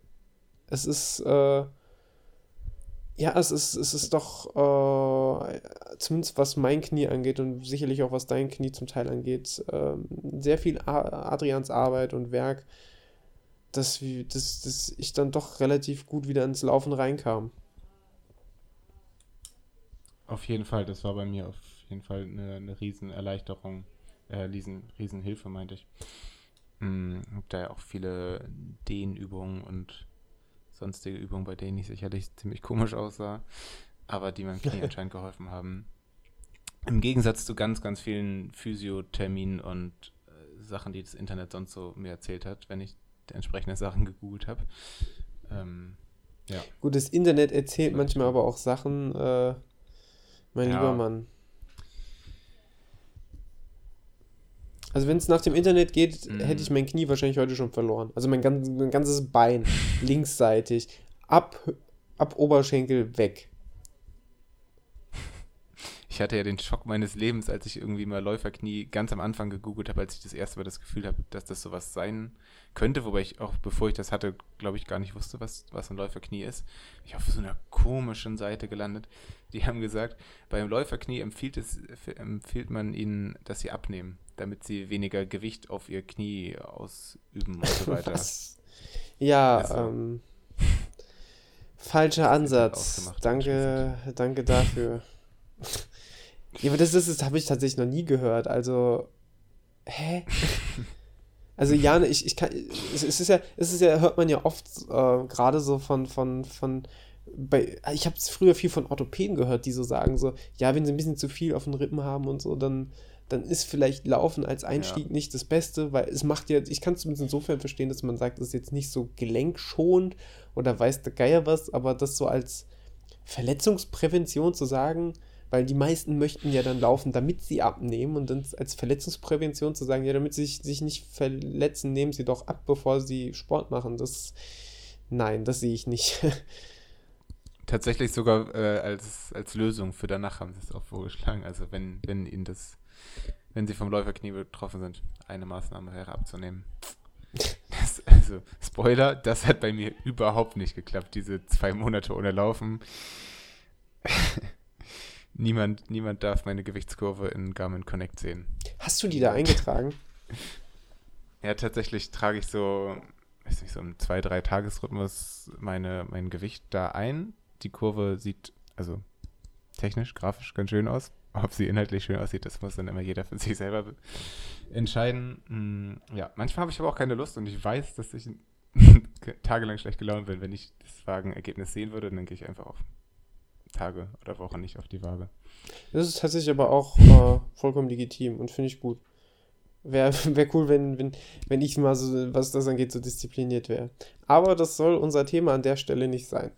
es ist, äh, ja, es ist, es ist doch, äh, zumindest was mein Knie angeht und sicherlich auch was dein Knie zum Teil angeht, äh, sehr viel Adrians Arbeit und Werk dass, dass, dass ich dann doch relativ gut wieder ins Laufen reinkam. Auf jeden Fall, das war bei mir auf jeden Fall eine, eine Riesenerleichterung, äh, riesen, Riesenhilfe, meinte ich. Hm, hab da ja auch viele Dehnübungen und sonstige Übungen, bei denen ich sicherlich ziemlich komisch aussah, aber die meinem Knie <laughs> anscheinend geholfen haben. Im Gegensatz zu ganz, ganz vielen Physiotherminen und äh, Sachen, die das Internet sonst so mir erzählt hat, wenn ich entsprechende Sachen gegoogelt habe. Ähm, ja. Gut, das Internet erzählt manchmal aber auch Sachen, äh, mein ja. lieber Mann. Also wenn es nach dem Internet geht, mhm. hätte ich mein Knie wahrscheinlich heute schon verloren. Also mein, ganz, mein ganzes Bein <laughs> linksseitig ab, ab Oberschenkel weg. Ich hatte ja den Schock meines Lebens, als ich irgendwie mal Läuferknie ganz am Anfang gegoogelt habe, als ich das erste Mal das Gefühl habe, dass das sowas sein könnte, wobei ich auch, bevor ich das hatte, glaube ich, gar nicht wusste, was, was ein Läuferknie ist. Ich auf so einer komischen Seite gelandet. Die haben gesagt, beim Läuferknie empfiehlt, es, empfiehlt man ihnen, dass sie abnehmen, damit sie weniger Gewicht auf ihr Knie ausüben und so weiter. Was? Ja, also, ähm, falscher Ansatz. Danke, danke dafür. Ja, aber das, das, das habe ich tatsächlich noch nie gehört. Also, hä? <laughs> Also ja, ne, ich, ich kann, es ist ja, es ist ja, hört man ja oft äh, gerade so von, von, von, bei, ich habe früher viel von Orthopäden gehört, die so sagen so, ja, wenn sie ein bisschen zu viel auf den Rippen haben und so, dann, dann ist vielleicht Laufen als Einstieg ja. nicht das Beste, weil es macht ja, ich kann es zumindest insofern verstehen, dass man sagt, es ist jetzt nicht so gelenkschonend oder weiß der Geier was, aber das so als Verletzungsprävention zu sagen, weil die meisten möchten ja dann laufen, damit sie abnehmen und dann als Verletzungsprävention zu sagen, ja, damit sie sich nicht verletzen, nehmen sie doch ab, bevor sie Sport machen. Das, nein, das sehe ich nicht. <laughs> Tatsächlich sogar äh, als, als Lösung für danach haben sie es auch vorgeschlagen. Also wenn, wenn ihnen das, wenn sie vom Läuferknie betroffen sind, eine Maßnahme wäre abzunehmen. Das, also, Spoiler, das hat bei mir überhaupt nicht geklappt, diese zwei Monate ohne Laufen <laughs> niemand, niemand darf meine Gewichtskurve in Garmin Connect sehen. Hast du die da eingetragen? <laughs> ja, tatsächlich trage ich so, weiß nicht, so im zwei, drei Tagesrhythmus meine, mein Gewicht da ein. Die Kurve sieht, also technisch, grafisch ganz schön aus. Ob sie inhaltlich schön aussieht, das muss dann immer jeder für <laughs> sich selber entscheiden. Hm, ja, manchmal habe ich aber auch keine Lust und ich weiß, dass ich <laughs> tagelang schlecht gelaunt bin. Wenn ich das Wagenergebnis sehen würde, dann gehe ich einfach auf Tage oder Wochen nicht auf die Waage. Das ist tatsächlich aber auch äh, vollkommen legitim und finde ich gut. Wäre <laughs> wär cool, wenn, wenn, wenn ich mal so, was das angeht, so diszipliniert wäre. Aber das soll unser Thema an der Stelle nicht sein.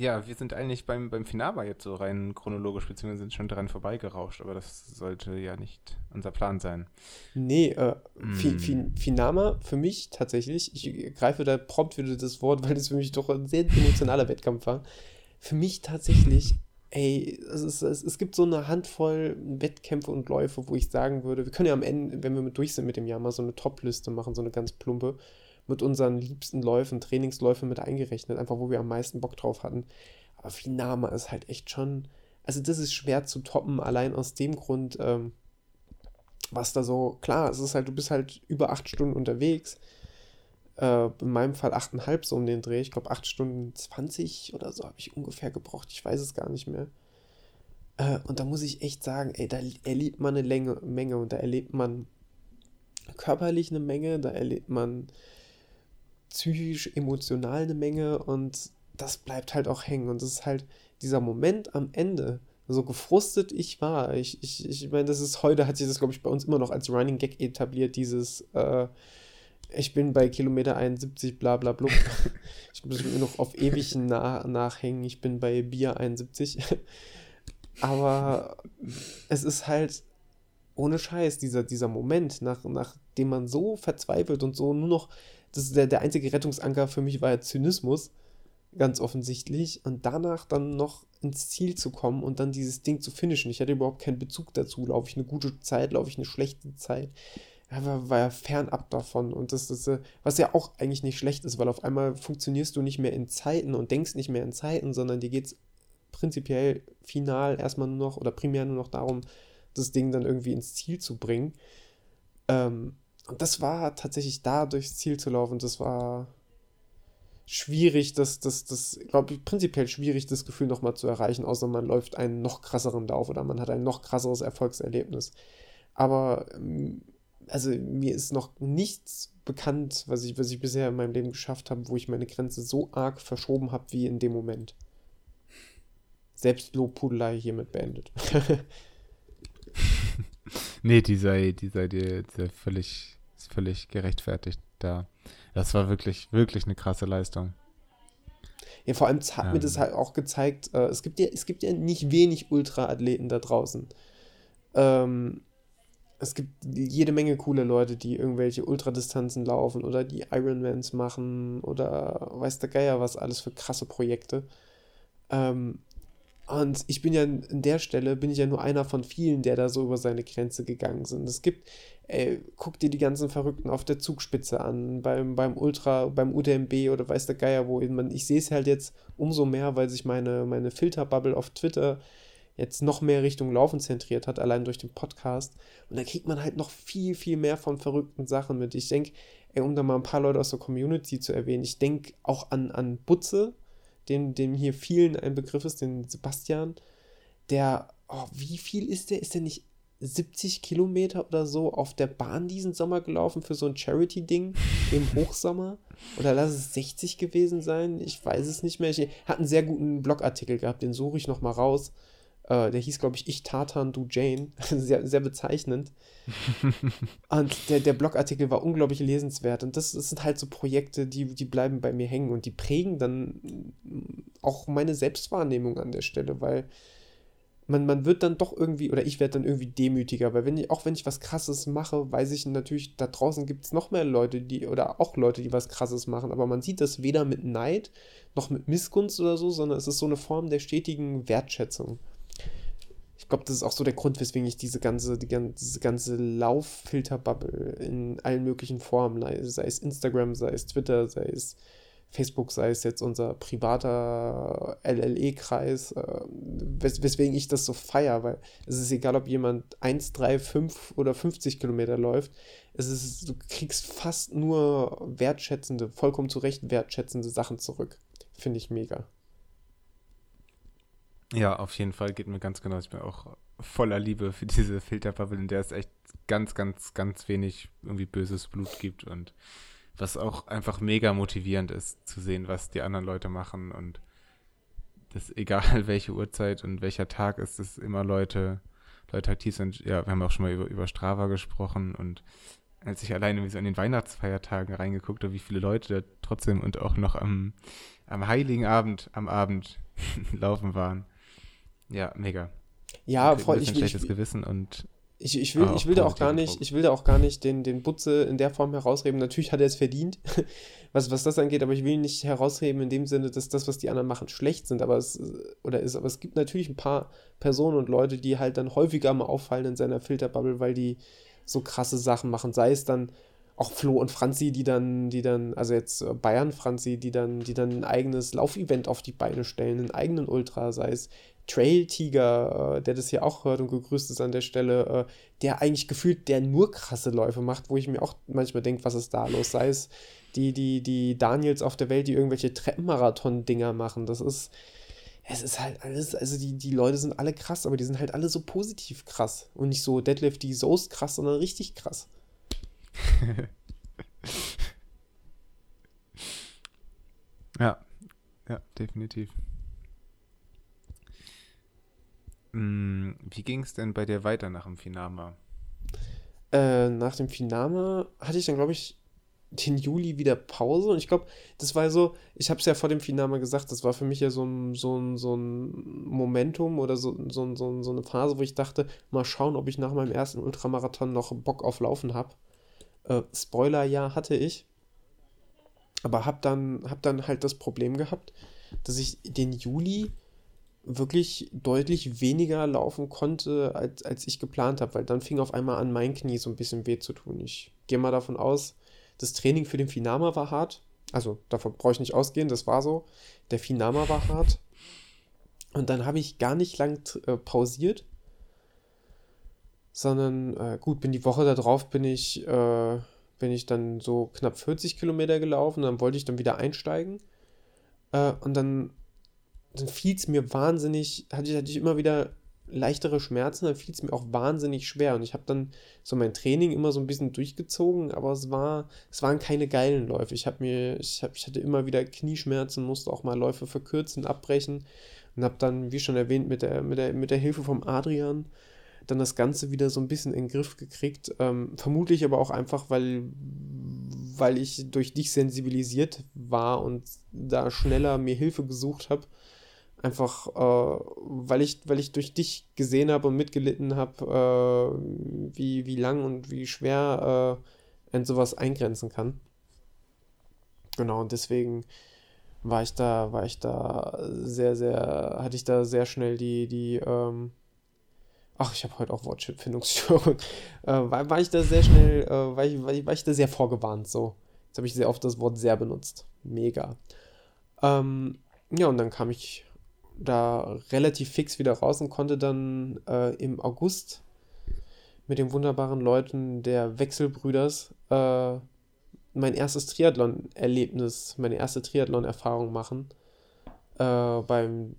Ja, wir sind eigentlich beim, beim Finaba jetzt so rein chronologisch, beziehungsweise sind schon dran vorbeigerauscht, aber das sollte ja nicht unser Plan sein. Nee, äh, mm. Finama für mich tatsächlich, ich greife da prompt wieder das Wort, weil das für mich doch ein sehr emotionaler Wettkampf war. Für mich tatsächlich, ey, es, ist, es, es gibt so eine Handvoll Wettkämpfe und Läufe, wo ich sagen würde, wir können ja am Ende, wenn wir mit durch sind mit dem Jahr, mal so eine Top-Liste machen, so eine ganz plumpe mit unseren liebsten Läufen, Trainingsläufen mit eingerechnet, einfach wo wir am meisten Bock drauf hatten. Aber Finama ist halt echt schon, also das ist schwer zu toppen, allein aus dem Grund, ähm, was da so, klar, es ist halt, du bist halt über acht Stunden unterwegs. Äh, in meinem Fall achteinhalb so um den Dreh. Ich glaube, acht Stunden 20 oder so habe ich ungefähr gebraucht. Ich weiß es gar nicht mehr. Äh, und da muss ich echt sagen, ey, da erlebt man eine Länge, Menge und da erlebt man körperlich eine Menge, da erlebt man psychisch, emotional eine Menge und das bleibt halt auch hängen. Und das ist halt dieser Moment am Ende, so gefrustet ich war. Ich, ich, ich meine, das ist heute, hat sich das, glaube ich, bei uns immer noch als Running Gag etabliert, dieses, äh, ich bin bei Kilometer 71, bla bla bla. <laughs> ich muss mir noch auf ewig nach, nachhängen, ich bin bei Bier 71. <laughs> Aber es ist halt ohne Scheiß, dieser, dieser Moment, nach, nachdem man so verzweifelt und so nur noch das ist der, der einzige Rettungsanker für mich war ja Zynismus, ganz offensichtlich. Und danach dann noch ins Ziel zu kommen und dann dieses Ding zu finishen. Ich hatte überhaupt keinen Bezug dazu. Laufe ich eine gute Zeit, laufe ich eine schlechte Zeit. Aber war ja fernab davon. Und das ist, äh, was ja auch eigentlich nicht schlecht ist, weil auf einmal funktionierst du nicht mehr in Zeiten und denkst nicht mehr in Zeiten, sondern dir geht es prinzipiell final erstmal nur noch oder primär nur noch darum, das Ding dann irgendwie ins Ziel zu bringen. Ähm, und das war tatsächlich da durchs Ziel zu laufen. Das war schwierig, das, das, das, glaube ich, prinzipiell schwierig, das Gefühl nochmal zu erreichen, außer man läuft einen noch krasseren Lauf oder man hat ein noch krasseres Erfolgserlebnis. Aber ähm, also mir ist noch nichts bekannt, was ich, was ich bisher in meinem Leben geschafft habe, wo ich meine Grenze so arg verschoben habe wie in dem Moment. Selbstlobpudelei hiermit beendet. <laughs> nee, die sei, die sei dir völlig, ist völlig gerechtfertigt da. Das war wirklich, wirklich eine krasse Leistung. Ja, vor allem hat ähm. mir das halt auch gezeigt, äh, es, gibt ja, es gibt ja nicht wenig Ultra-Athleten da draußen. Ähm, es gibt jede Menge coole Leute, die irgendwelche Ultradistanzen laufen oder die Ironmans machen oder weiß der Geier was alles für krasse Projekte. Ähm, und ich bin ja an der Stelle, bin ich ja nur einer von vielen, der da so über seine Grenze gegangen sind. Es gibt, ey, guck dir die ganzen Verrückten auf der Zugspitze an, beim, beim Ultra, beim UTMB oder weiß der Geier wo. Man, ich sehe es halt jetzt umso mehr, weil sich meine, meine Filterbubble auf Twitter jetzt noch mehr Richtung Laufen zentriert hat, allein durch den Podcast. Und da kriegt man halt noch viel, viel mehr von verrückten Sachen mit. Ich denke, um da mal ein paar Leute aus der Community zu erwähnen, ich denke auch an, an Butze, dem, dem hier vielen ein Begriff ist, den Sebastian, der, oh, wie viel ist der? Ist der nicht 70 Kilometer oder so auf der Bahn diesen Sommer gelaufen für so ein Charity-Ding <laughs> im Hochsommer? Oder lass es 60 gewesen sein? Ich weiß es nicht mehr. Ich hatte einen sehr guten Blogartikel gehabt, den suche ich nochmal raus. Äh, der hieß, glaube ich, Ich Tatan, du Jane. <laughs> sehr, sehr bezeichnend. <laughs> und der, der Blogartikel war unglaublich lesenswert. Und das, das sind halt so Projekte, die, die bleiben bei mir hängen und die prägen dann auch meine Selbstwahrnehmung an der Stelle, weil man, man wird dann doch irgendwie, oder ich werde dann irgendwie demütiger, weil wenn ich, auch wenn ich was krasses mache, weiß ich natürlich, da draußen gibt es noch mehr Leute, die, oder auch Leute, die was krasses machen, aber man sieht das weder mit Neid noch mit Missgunst oder so, sondern es ist so eine Form der stetigen Wertschätzung. Ich glaube, das ist auch so der Grund, weswegen ich diese ganze, die, diese ganze Lauffilterbubble in allen möglichen Formen, sei es Instagram, sei es Twitter, sei es Facebook, sei es jetzt unser privater LLE-Kreis, äh, wes weswegen ich das so feier, weil es ist egal, ob jemand 1, 3, 5 oder 50 Kilometer läuft, es ist, du kriegst fast nur wertschätzende, vollkommen zu Recht wertschätzende Sachen zurück. Finde ich mega. Ja, auf jeden Fall geht mir ganz genau. Ich bin auch voller Liebe für diese Filterbubble, in der es echt ganz, ganz, ganz wenig irgendwie böses Blut gibt und was auch einfach mega motivierend ist, zu sehen, was die anderen Leute machen und das egal <laughs> welche Uhrzeit und welcher Tag ist, dass immer Leute, Leute aktiv sind. Ja, wir haben auch schon mal über, über Strava gesprochen und als ich alleine wie so an den Weihnachtsfeiertagen reingeguckt habe, wie viele Leute da trotzdem und auch noch am, am Heiligen Abend, am Abend <laughs> laufen waren ja, mega. Ja, voll. Ich, schlechtes ich, Gewissen und ich, ich, will, ich will da auch gar nicht, ich will da auch gar nicht den, den Butze in der Form herausreden. Natürlich hat er es verdient, <laughs> was, was das angeht, aber ich will ihn nicht herausreden in dem Sinne, dass das, was die anderen machen, schlecht sind, aber es oder ist, aber es gibt natürlich ein paar Personen und Leute, die halt dann häufiger mal auffallen in seiner Filterbubble, weil die so krasse Sachen machen. Sei es dann auch Flo und Franzi, die dann, die dann, also jetzt äh, Bayern Franzi, die dann, die dann ein eigenes Laufevent auf die Beine stellen, einen eigenen Ultra, sei es Trail Tiger, äh, der das hier auch hört und gegrüßt ist an der Stelle, äh, der eigentlich gefühlt, der nur krasse Läufe macht, wo ich mir auch manchmal denke, was ist da los? Sei es die, die, die Daniels auf der Welt, die irgendwelche Treppenmarathon-Dinger machen. Das ist, es ist halt alles, also die, die Leute sind alle krass, aber die sind halt alle so positiv krass und nicht so Deadlift die Soast krass, sondern richtig krass. <laughs> ja, ja, definitiv. Mm, wie ging es denn bei dir weiter nach dem Finama? Äh, nach dem Finama hatte ich dann, glaube ich, den Juli wieder Pause und ich glaube, das war so, ich habe es ja vor dem Finama gesagt, das war für mich ja so ein, so ein, so ein Momentum oder so, so, so, so eine Phase, wo ich dachte, mal schauen, ob ich nach meinem ersten Ultramarathon noch Bock auf Laufen habe. Äh, Spoiler, ja, hatte ich. Aber habe dann, hab dann halt das Problem gehabt, dass ich den Juli wirklich deutlich weniger laufen konnte, als, als ich geplant habe, weil dann fing auf einmal an, mein Knie so ein bisschen weh zu tun. Ich gehe mal davon aus, das Training für den Finama war hart. Also davon brauche ich nicht ausgehen, das war so. Der Finama war hart. Und dann habe ich gar nicht lang äh, pausiert, sondern äh, gut, bin die Woche darauf bin ich, äh, bin ich dann so knapp 40 Kilometer gelaufen, dann wollte ich dann wieder einsteigen. Äh, und dann, dann fiel es mir wahnsinnig, hatte ich, hatte ich immer wieder leichtere Schmerzen, dann fiel es mir auch wahnsinnig schwer. Und ich habe dann so mein Training immer so ein bisschen durchgezogen, aber es war, es waren keine geilen Läufe. Ich habe mir, ich, hab, ich hatte immer wieder Knieschmerzen, musste auch mal Läufe verkürzen, abbrechen und habe dann, wie schon erwähnt, mit der, mit der, mit der Hilfe vom Adrian dann das Ganze wieder so ein bisschen in den Griff gekriegt. Ähm, vermutlich aber auch einfach, weil, weil ich durch dich sensibilisiert war und da schneller mir Hilfe gesucht habe. Einfach, äh, weil, ich, weil ich durch dich gesehen habe und mitgelitten habe, äh, wie, wie lang und wie schwer äh, ein sowas eingrenzen kann. Genau, und deswegen war ich da, war ich da sehr, sehr, hatte ich da sehr schnell die, die, ähm, ach, ich habe heute auch Wortfindungsstörung, <laughs> äh, war, war ich da sehr schnell, äh, war, ich, war, ich, war ich da sehr vorgewarnt, so. Jetzt habe ich sehr oft das Wort sehr benutzt. Mega. Ähm, ja, und dann kam ich da relativ fix wieder raus und konnte dann äh, im August mit den wunderbaren Leuten der Wechselbrüders äh, mein erstes Triathlon-Erlebnis, meine erste Triathlon-Erfahrung machen. Äh, beim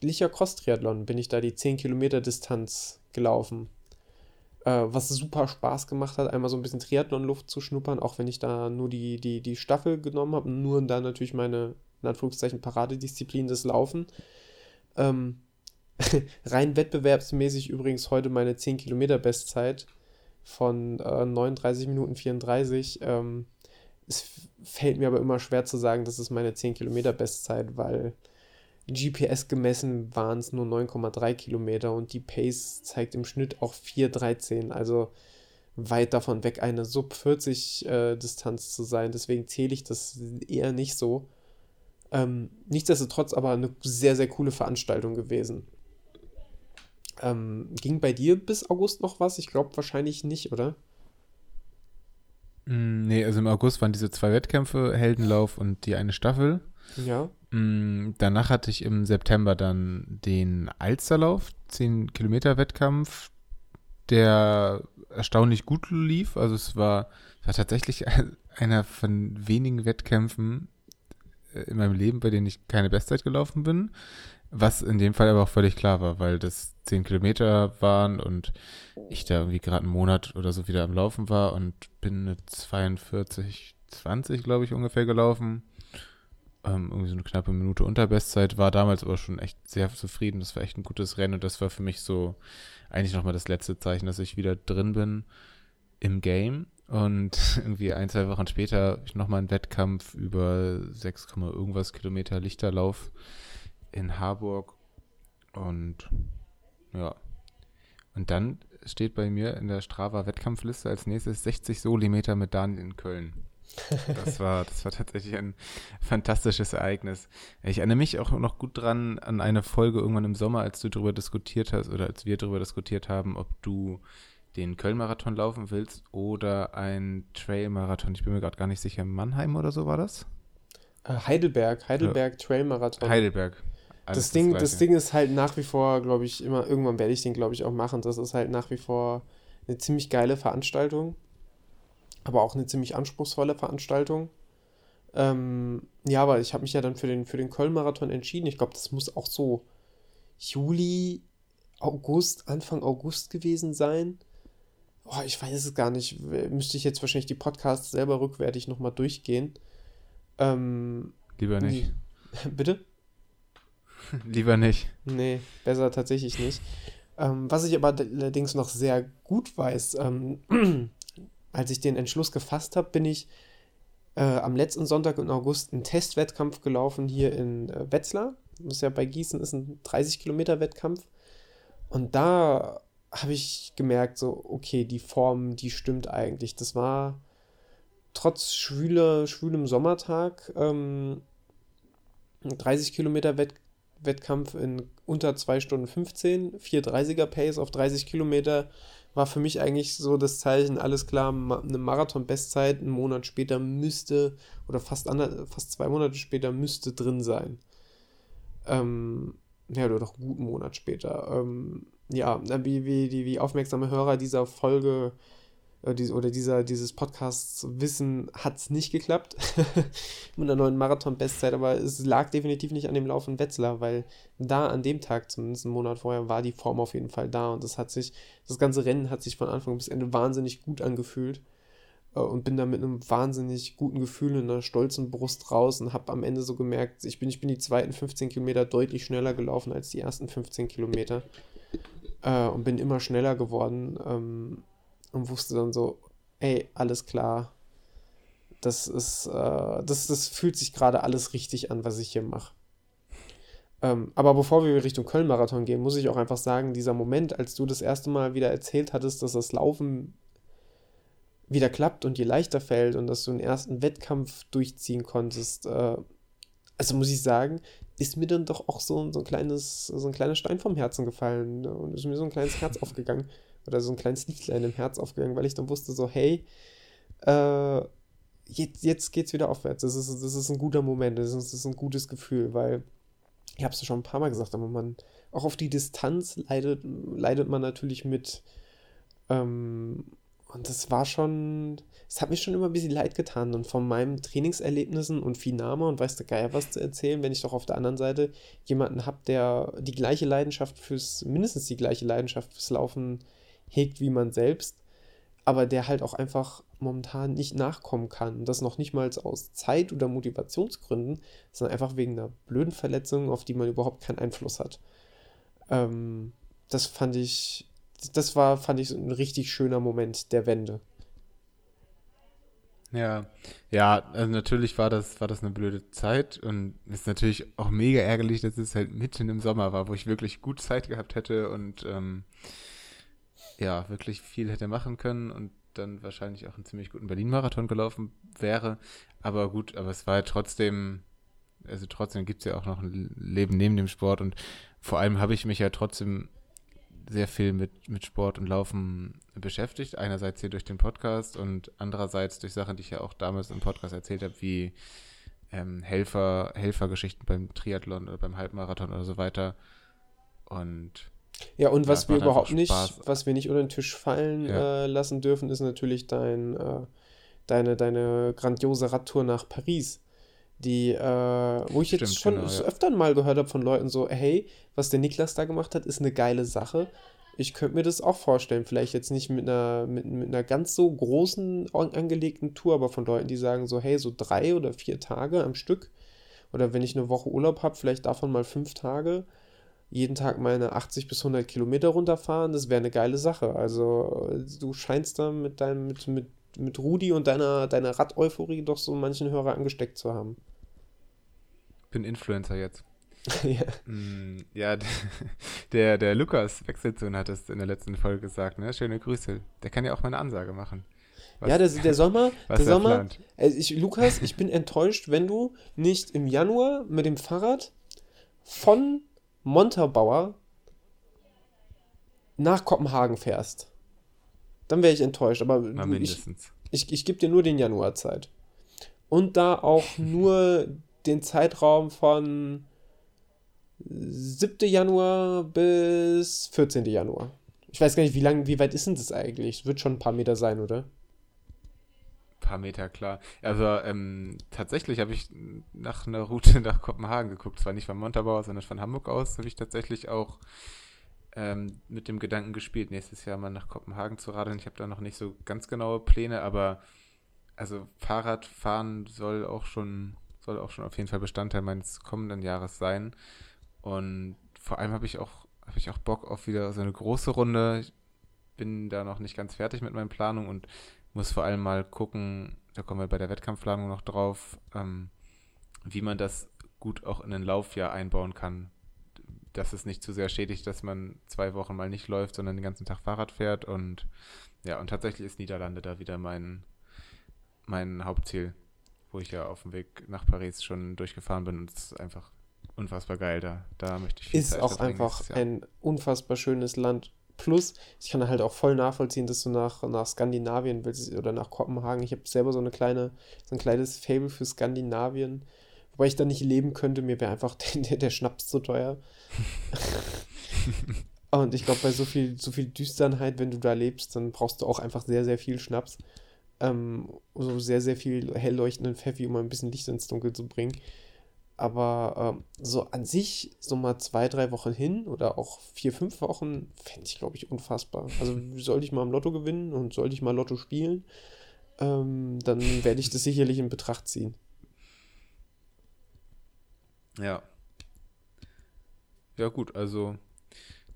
Licher Cross-Triathlon bin ich da die 10 Kilometer Distanz gelaufen. Äh, was super Spaß gemacht hat, einmal so ein bisschen Triathlon-Luft zu schnuppern, auch wenn ich da nur die, die, die Staffel genommen habe, nur da natürlich meine in Anführungszeichen Paradedisziplin des Laufen. Ähm, <laughs> rein wettbewerbsmäßig übrigens heute meine 10 Kilometer Bestzeit von äh, 39 Minuten 34. Ähm, es fällt mir aber immer schwer zu sagen, das ist meine 10 Kilometer Bestzeit, weil GPS gemessen waren es nur 9,3 Kilometer und die Pace zeigt im Schnitt auch 4,13. Also weit davon weg, eine Sub 40 äh, Distanz zu sein. Deswegen zähle ich das eher nicht so. Ähm, nichtsdestotrotz aber eine sehr, sehr coole Veranstaltung gewesen. Ähm, ging bei dir bis August noch was? Ich glaube wahrscheinlich nicht, oder? Mm, nee, also im August waren diese zwei Wettkämpfe, Heldenlauf und die eine Staffel. Ja. Mm, danach hatte ich im September dann den Alsterlauf, 10 Kilometer Wettkampf, der erstaunlich gut lief. Also es war, war tatsächlich <laughs> einer von wenigen Wettkämpfen, in meinem Leben, bei denen ich keine Bestzeit gelaufen bin. Was in dem Fall aber auch völlig klar war, weil das 10 Kilometer waren und ich da irgendwie gerade einen Monat oder so wieder am Laufen war und bin eine 42, 20, glaube ich, ungefähr gelaufen. Ähm, irgendwie so eine knappe Minute unter Bestzeit, war damals aber schon echt sehr zufrieden. Das war echt ein gutes Rennen und das war für mich so eigentlich nochmal das letzte Zeichen, dass ich wieder drin bin im Game. Und <laughs> irgendwie ein, zwei Wochen später nochmal einen Wettkampf über 6, irgendwas Kilometer Lichterlauf in Harburg. Und ja. Und dann steht bei mir in der Strava Wettkampfliste als nächstes 60 Solimeter mit Daniel in Köln. Das war, das war tatsächlich ein fantastisches Ereignis. Ich erinnere mich auch noch gut dran an eine Folge irgendwann im Sommer, als du darüber diskutiert hast oder als wir darüber diskutiert haben, ob du den Köln-Marathon laufen willst oder ein Trail-Marathon. Ich bin mir gerade gar nicht sicher. Mannheim oder so war das? Äh, Heidelberg, Heidelberg ja. Trail-Marathon. Heidelberg. das Ding, das, das Ding ist halt nach wie vor, glaube ich, immer, irgendwann werde ich den, glaube ich, auch machen. Das ist halt nach wie vor eine ziemlich geile Veranstaltung, aber auch eine ziemlich anspruchsvolle Veranstaltung. Ähm, ja, aber ich habe mich ja dann für den, für den Köln-Marathon entschieden. Ich glaube, das muss auch so Juli, August, Anfang August gewesen sein. Oh, ich weiß es gar nicht. Müsste ich jetzt wahrscheinlich die Podcasts selber rückwärtig nochmal durchgehen. Ähm, Lieber nicht. <laughs> Bitte? <laughs> Lieber nicht. Nee, besser tatsächlich nicht. Ähm, was ich aber allerdings noch sehr gut weiß, ähm, <clears throat> als ich den Entschluss gefasst habe, bin ich äh, am letzten Sonntag im August einen Testwettkampf gelaufen hier in äh, Wetzlar. Das ist ja bei Gießen ist ein 30 Kilometer Wettkampf. Und da habe ich gemerkt, so, okay, die Form, die stimmt eigentlich. Das war trotz schwüler, schwülem Sommertag ähm, 30 Kilometer Wett Wettkampf in unter 2 Stunden 15, 430er Pace auf 30 Kilometer war für mich eigentlich so das Zeichen, alles klar, eine Marathon-Bestzeit, einen Monat später müsste, oder fast, fast zwei Monate später müsste drin sein. Ähm, ja, oder doch einen guten Monat später. Ähm, ja, wie, wie, die, wie aufmerksame Hörer dieser Folge äh, oder dieser, dieses Podcasts-Wissen hat es nicht geklappt <laughs> mit einer neuen Marathon-Bestzeit, aber es lag definitiv nicht an dem Lauf in Wetzlar, weil da an dem Tag, zumindest einen Monat vorher, war die Form auf jeden Fall da. Und das hat sich, das ganze Rennen hat sich von Anfang bis Ende wahnsinnig gut angefühlt. Äh, und bin da mit einem wahnsinnig guten Gefühl in einer stolzen Brust raus und habe am Ende so gemerkt, ich bin, ich bin die zweiten 15 Kilometer deutlich schneller gelaufen als die ersten 15 Kilometer äh, und bin immer schneller geworden. Ähm, und wusste dann so, ey, alles klar. Das ist, äh, das, das fühlt sich gerade alles richtig an, was ich hier mache. Ähm, aber bevor wir Richtung Köln-Marathon gehen, muss ich auch einfach sagen, dieser Moment, als du das erste Mal wieder erzählt hattest, dass das Laufen wieder klappt und dir leichter fällt und dass du einen ersten Wettkampf durchziehen konntest, äh, also muss ich sagen, ist mir dann doch auch so, so ein kleines, so ein kleiner Stein vom Herzen gefallen und ist mir so ein kleines Herz <laughs> aufgegangen oder so ein kleines Lichtlein im Herz aufgegangen, weil ich dann wusste so, hey, äh, jetzt, jetzt geht's wieder aufwärts. Das ist, das ist ein guter Moment, das ist, das ist ein gutes Gefühl, weil ich habe es schon ein paar Mal gesagt, aber man auch auf die Distanz leidet, leidet man natürlich mit. Ähm, und das war schon, es hat mir schon immer ein bisschen leid getan und von meinen Trainingserlebnissen und Finama und weiß der Geier was zu erzählen, wenn ich doch auf der anderen Seite jemanden habe, der die gleiche Leidenschaft fürs, mindestens die gleiche Leidenschaft fürs Laufen hegt wie man selbst, aber der halt auch einfach momentan nicht nachkommen kann. Und das noch nicht mal aus Zeit- oder Motivationsgründen, sondern einfach wegen einer blöden Verletzung, auf die man überhaupt keinen Einfluss hat. Ähm, das fand ich, das war, fand ich ein richtig schöner Moment der Wende. Ja, ja, also natürlich war das, war das eine blöde Zeit und ist natürlich auch mega ärgerlich, dass es halt mitten im Sommer war, wo ich wirklich gut Zeit gehabt hätte und ähm, ja, wirklich viel hätte machen können und dann wahrscheinlich auch einen ziemlich guten Berlin-Marathon gelaufen wäre. Aber gut, aber es war ja trotzdem, also trotzdem gibt es ja auch noch ein Leben neben dem Sport und vor allem habe ich mich ja trotzdem sehr viel mit, mit Sport und Laufen beschäftigt. Einerseits hier durch den Podcast und andererseits durch Sachen, die ich ja auch damals im Podcast erzählt habe, wie ähm, Helfer, Helfergeschichten beim Triathlon oder beim Halbmarathon oder so weiter. Und ja, und was wir überhaupt nicht, was wir nicht unter den Tisch fallen ja. äh, lassen dürfen, ist natürlich dein, äh, deine, deine grandiose Radtour nach Paris. Die, äh, wo ich Stimmt, jetzt schon genau, ja. öfter mal gehört habe von Leuten so, hey, was der Niklas da gemacht hat, ist eine geile Sache. Ich könnte mir das auch vorstellen. Vielleicht jetzt nicht mit einer, mit, mit einer ganz so großen angelegten Tour, aber von Leuten, die sagen so, hey, so drei oder vier Tage am Stück. Oder wenn ich eine Woche Urlaub habe, vielleicht davon mal fünf Tage jeden Tag meine 80 bis 100 Kilometer runterfahren, das wäre eine geile Sache. Also du scheinst da mit deinem, mit, mit, mit Rudi und deiner, deiner Rad-Euphorie doch so manchen Hörer angesteckt zu haben. Bin Influencer jetzt. <laughs> ja. Mm, ja, <laughs> der, der Lukas Wechselsohn hat es in der letzten Folge gesagt, ne? Schöne Grüße. Der kann ja auch mal eine Ansage machen. Was, ja, der, der Sommer, <laughs> der Sommer, also ich, Lukas, ich bin enttäuscht, wenn du nicht im Januar mit dem Fahrrad von Montabaur nach Kopenhagen fährst, dann wäre ich enttäuscht. Aber du, mindestens. ich, ich, ich gebe dir nur den Januar Zeit. Und da auch nur den Zeitraum von 7. Januar bis 14. Januar. Ich weiß gar nicht, wie lang, wie weit ist denn das eigentlich? Es wird schon ein paar Meter sein, oder? paar Meter, klar. Also ähm, tatsächlich habe ich nach einer Route nach Kopenhagen geguckt. Zwar nicht von Montabaur, sondern von Hamburg aus habe ich tatsächlich auch ähm, mit dem Gedanken gespielt, nächstes Jahr mal nach Kopenhagen zu radeln. Ich habe da noch nicht so ganz genaue Pläne, aber also Fahrradfahren soll auch schon, soll auch schon auf jeden Fall Bestandteil meines kommenden Jahres sein. Und vor allem habe ich auch, habe ich auch Bock auf wieder so eine große Runde. Ich bin da noch nicht ganz fertig mit meinen Planungen und muss vor allem mal gucken, da kommen wir bei der Wettkampfplanung noch drauf, ähm, wie man das gut auch in den Laufjahr einbauen kann. Dass es nicht zu sehr schädigt, dass man zwei Wochen mal nicht läuft, sondern den ganzen Tag Fahrrad fährt. Und ja, und tatsächlich ist Niederlande da wieder mein, mein Hauptziel, wo ich ja auf dem Weg nach Paris schon durchgefahren bin. Und es ist einfach unfassbar geil da. Da möchte ich viel Ist Zeit auch einfach ein unfassbar schönes Land Plus, ich kann halt auch voll nachvollziehen, dass du nach, nach Skandinavien willst oder nach Kopenhagen. Ich habe selber so eine kleine, so ein kleines Fable für Skandinavien. Wobei ich da nicht leben könnte, mir wäre einfach <laughs> der, der Schnaps zu teuer. <laughs> Und ich glaube, bei so viel, so viel Düsternheit, wenn du da lebst, dann brauchst du auch einfach sehr, sehr viel Schnaps. Ähm, so sehr, sehr viel hell leuchtenden Pfeffi, um ein bisschen Licht ins Dunkel zu bringen. Aber ähm, so an sich, so mal zwei, drei Wochen hin oder auch vier, fünf Wochen, fände ich, glaube ich, unfassbar. Also sollte ich mal im Lotto gewinnen und sollte ich mal Lotto spielen, ähm, dann werde ich das sicherlich in Betracht ziehen. Ja. Ja, gut, also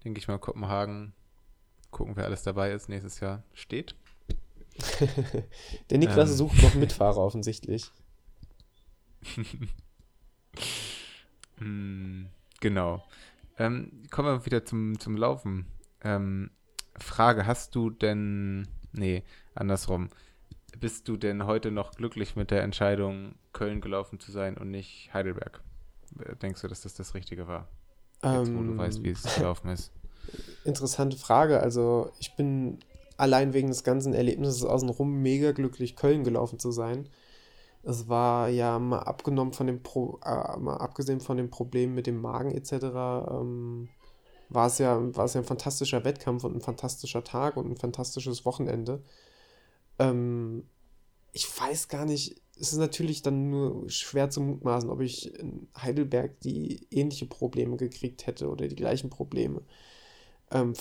denke ich mal, Kopenhagen, gucken, wer alles dabei ist, nächstes Jahr steht. <laughs> Der Niklas ähm. sucht noch Mitfahrer offensichtlich. mm, <laughs> genau. Ähm, kommen wir wieder zum, zum Laufen. Ähm, Frage, hast du denn, nee, andersrum. Bist du denn heute noch glücklich mit der Entscheidung, Köln gelaufen zu sein und nicht Heidelberg? Denkst du, dass das das Richtige war? Jetzt, wo du ähm, weißt, wie es gelaufen ist. <laughs> Interessante Frage. Also, ich bin allein wegen des ganzen Erlebnisses außenrum mega glücklich, Köln gelaufen zu sein. Es war ja mal abgenommen von dem Pro, äh, mal abgesehen von dem Problem mit dem Magen etc., ähm, war es ja, war es ja ein fantastischer Wettkampf und ein fantastischer Tag und ein fantastisches Wochenende. Ähm, ich weiß gar nicht, es ist natürlich dann nur schwer zu mutmaßen, ob ich in Heidelberg die ähnliche Probleme gekriegt hätte oder die gleichen Probleme. Ähm,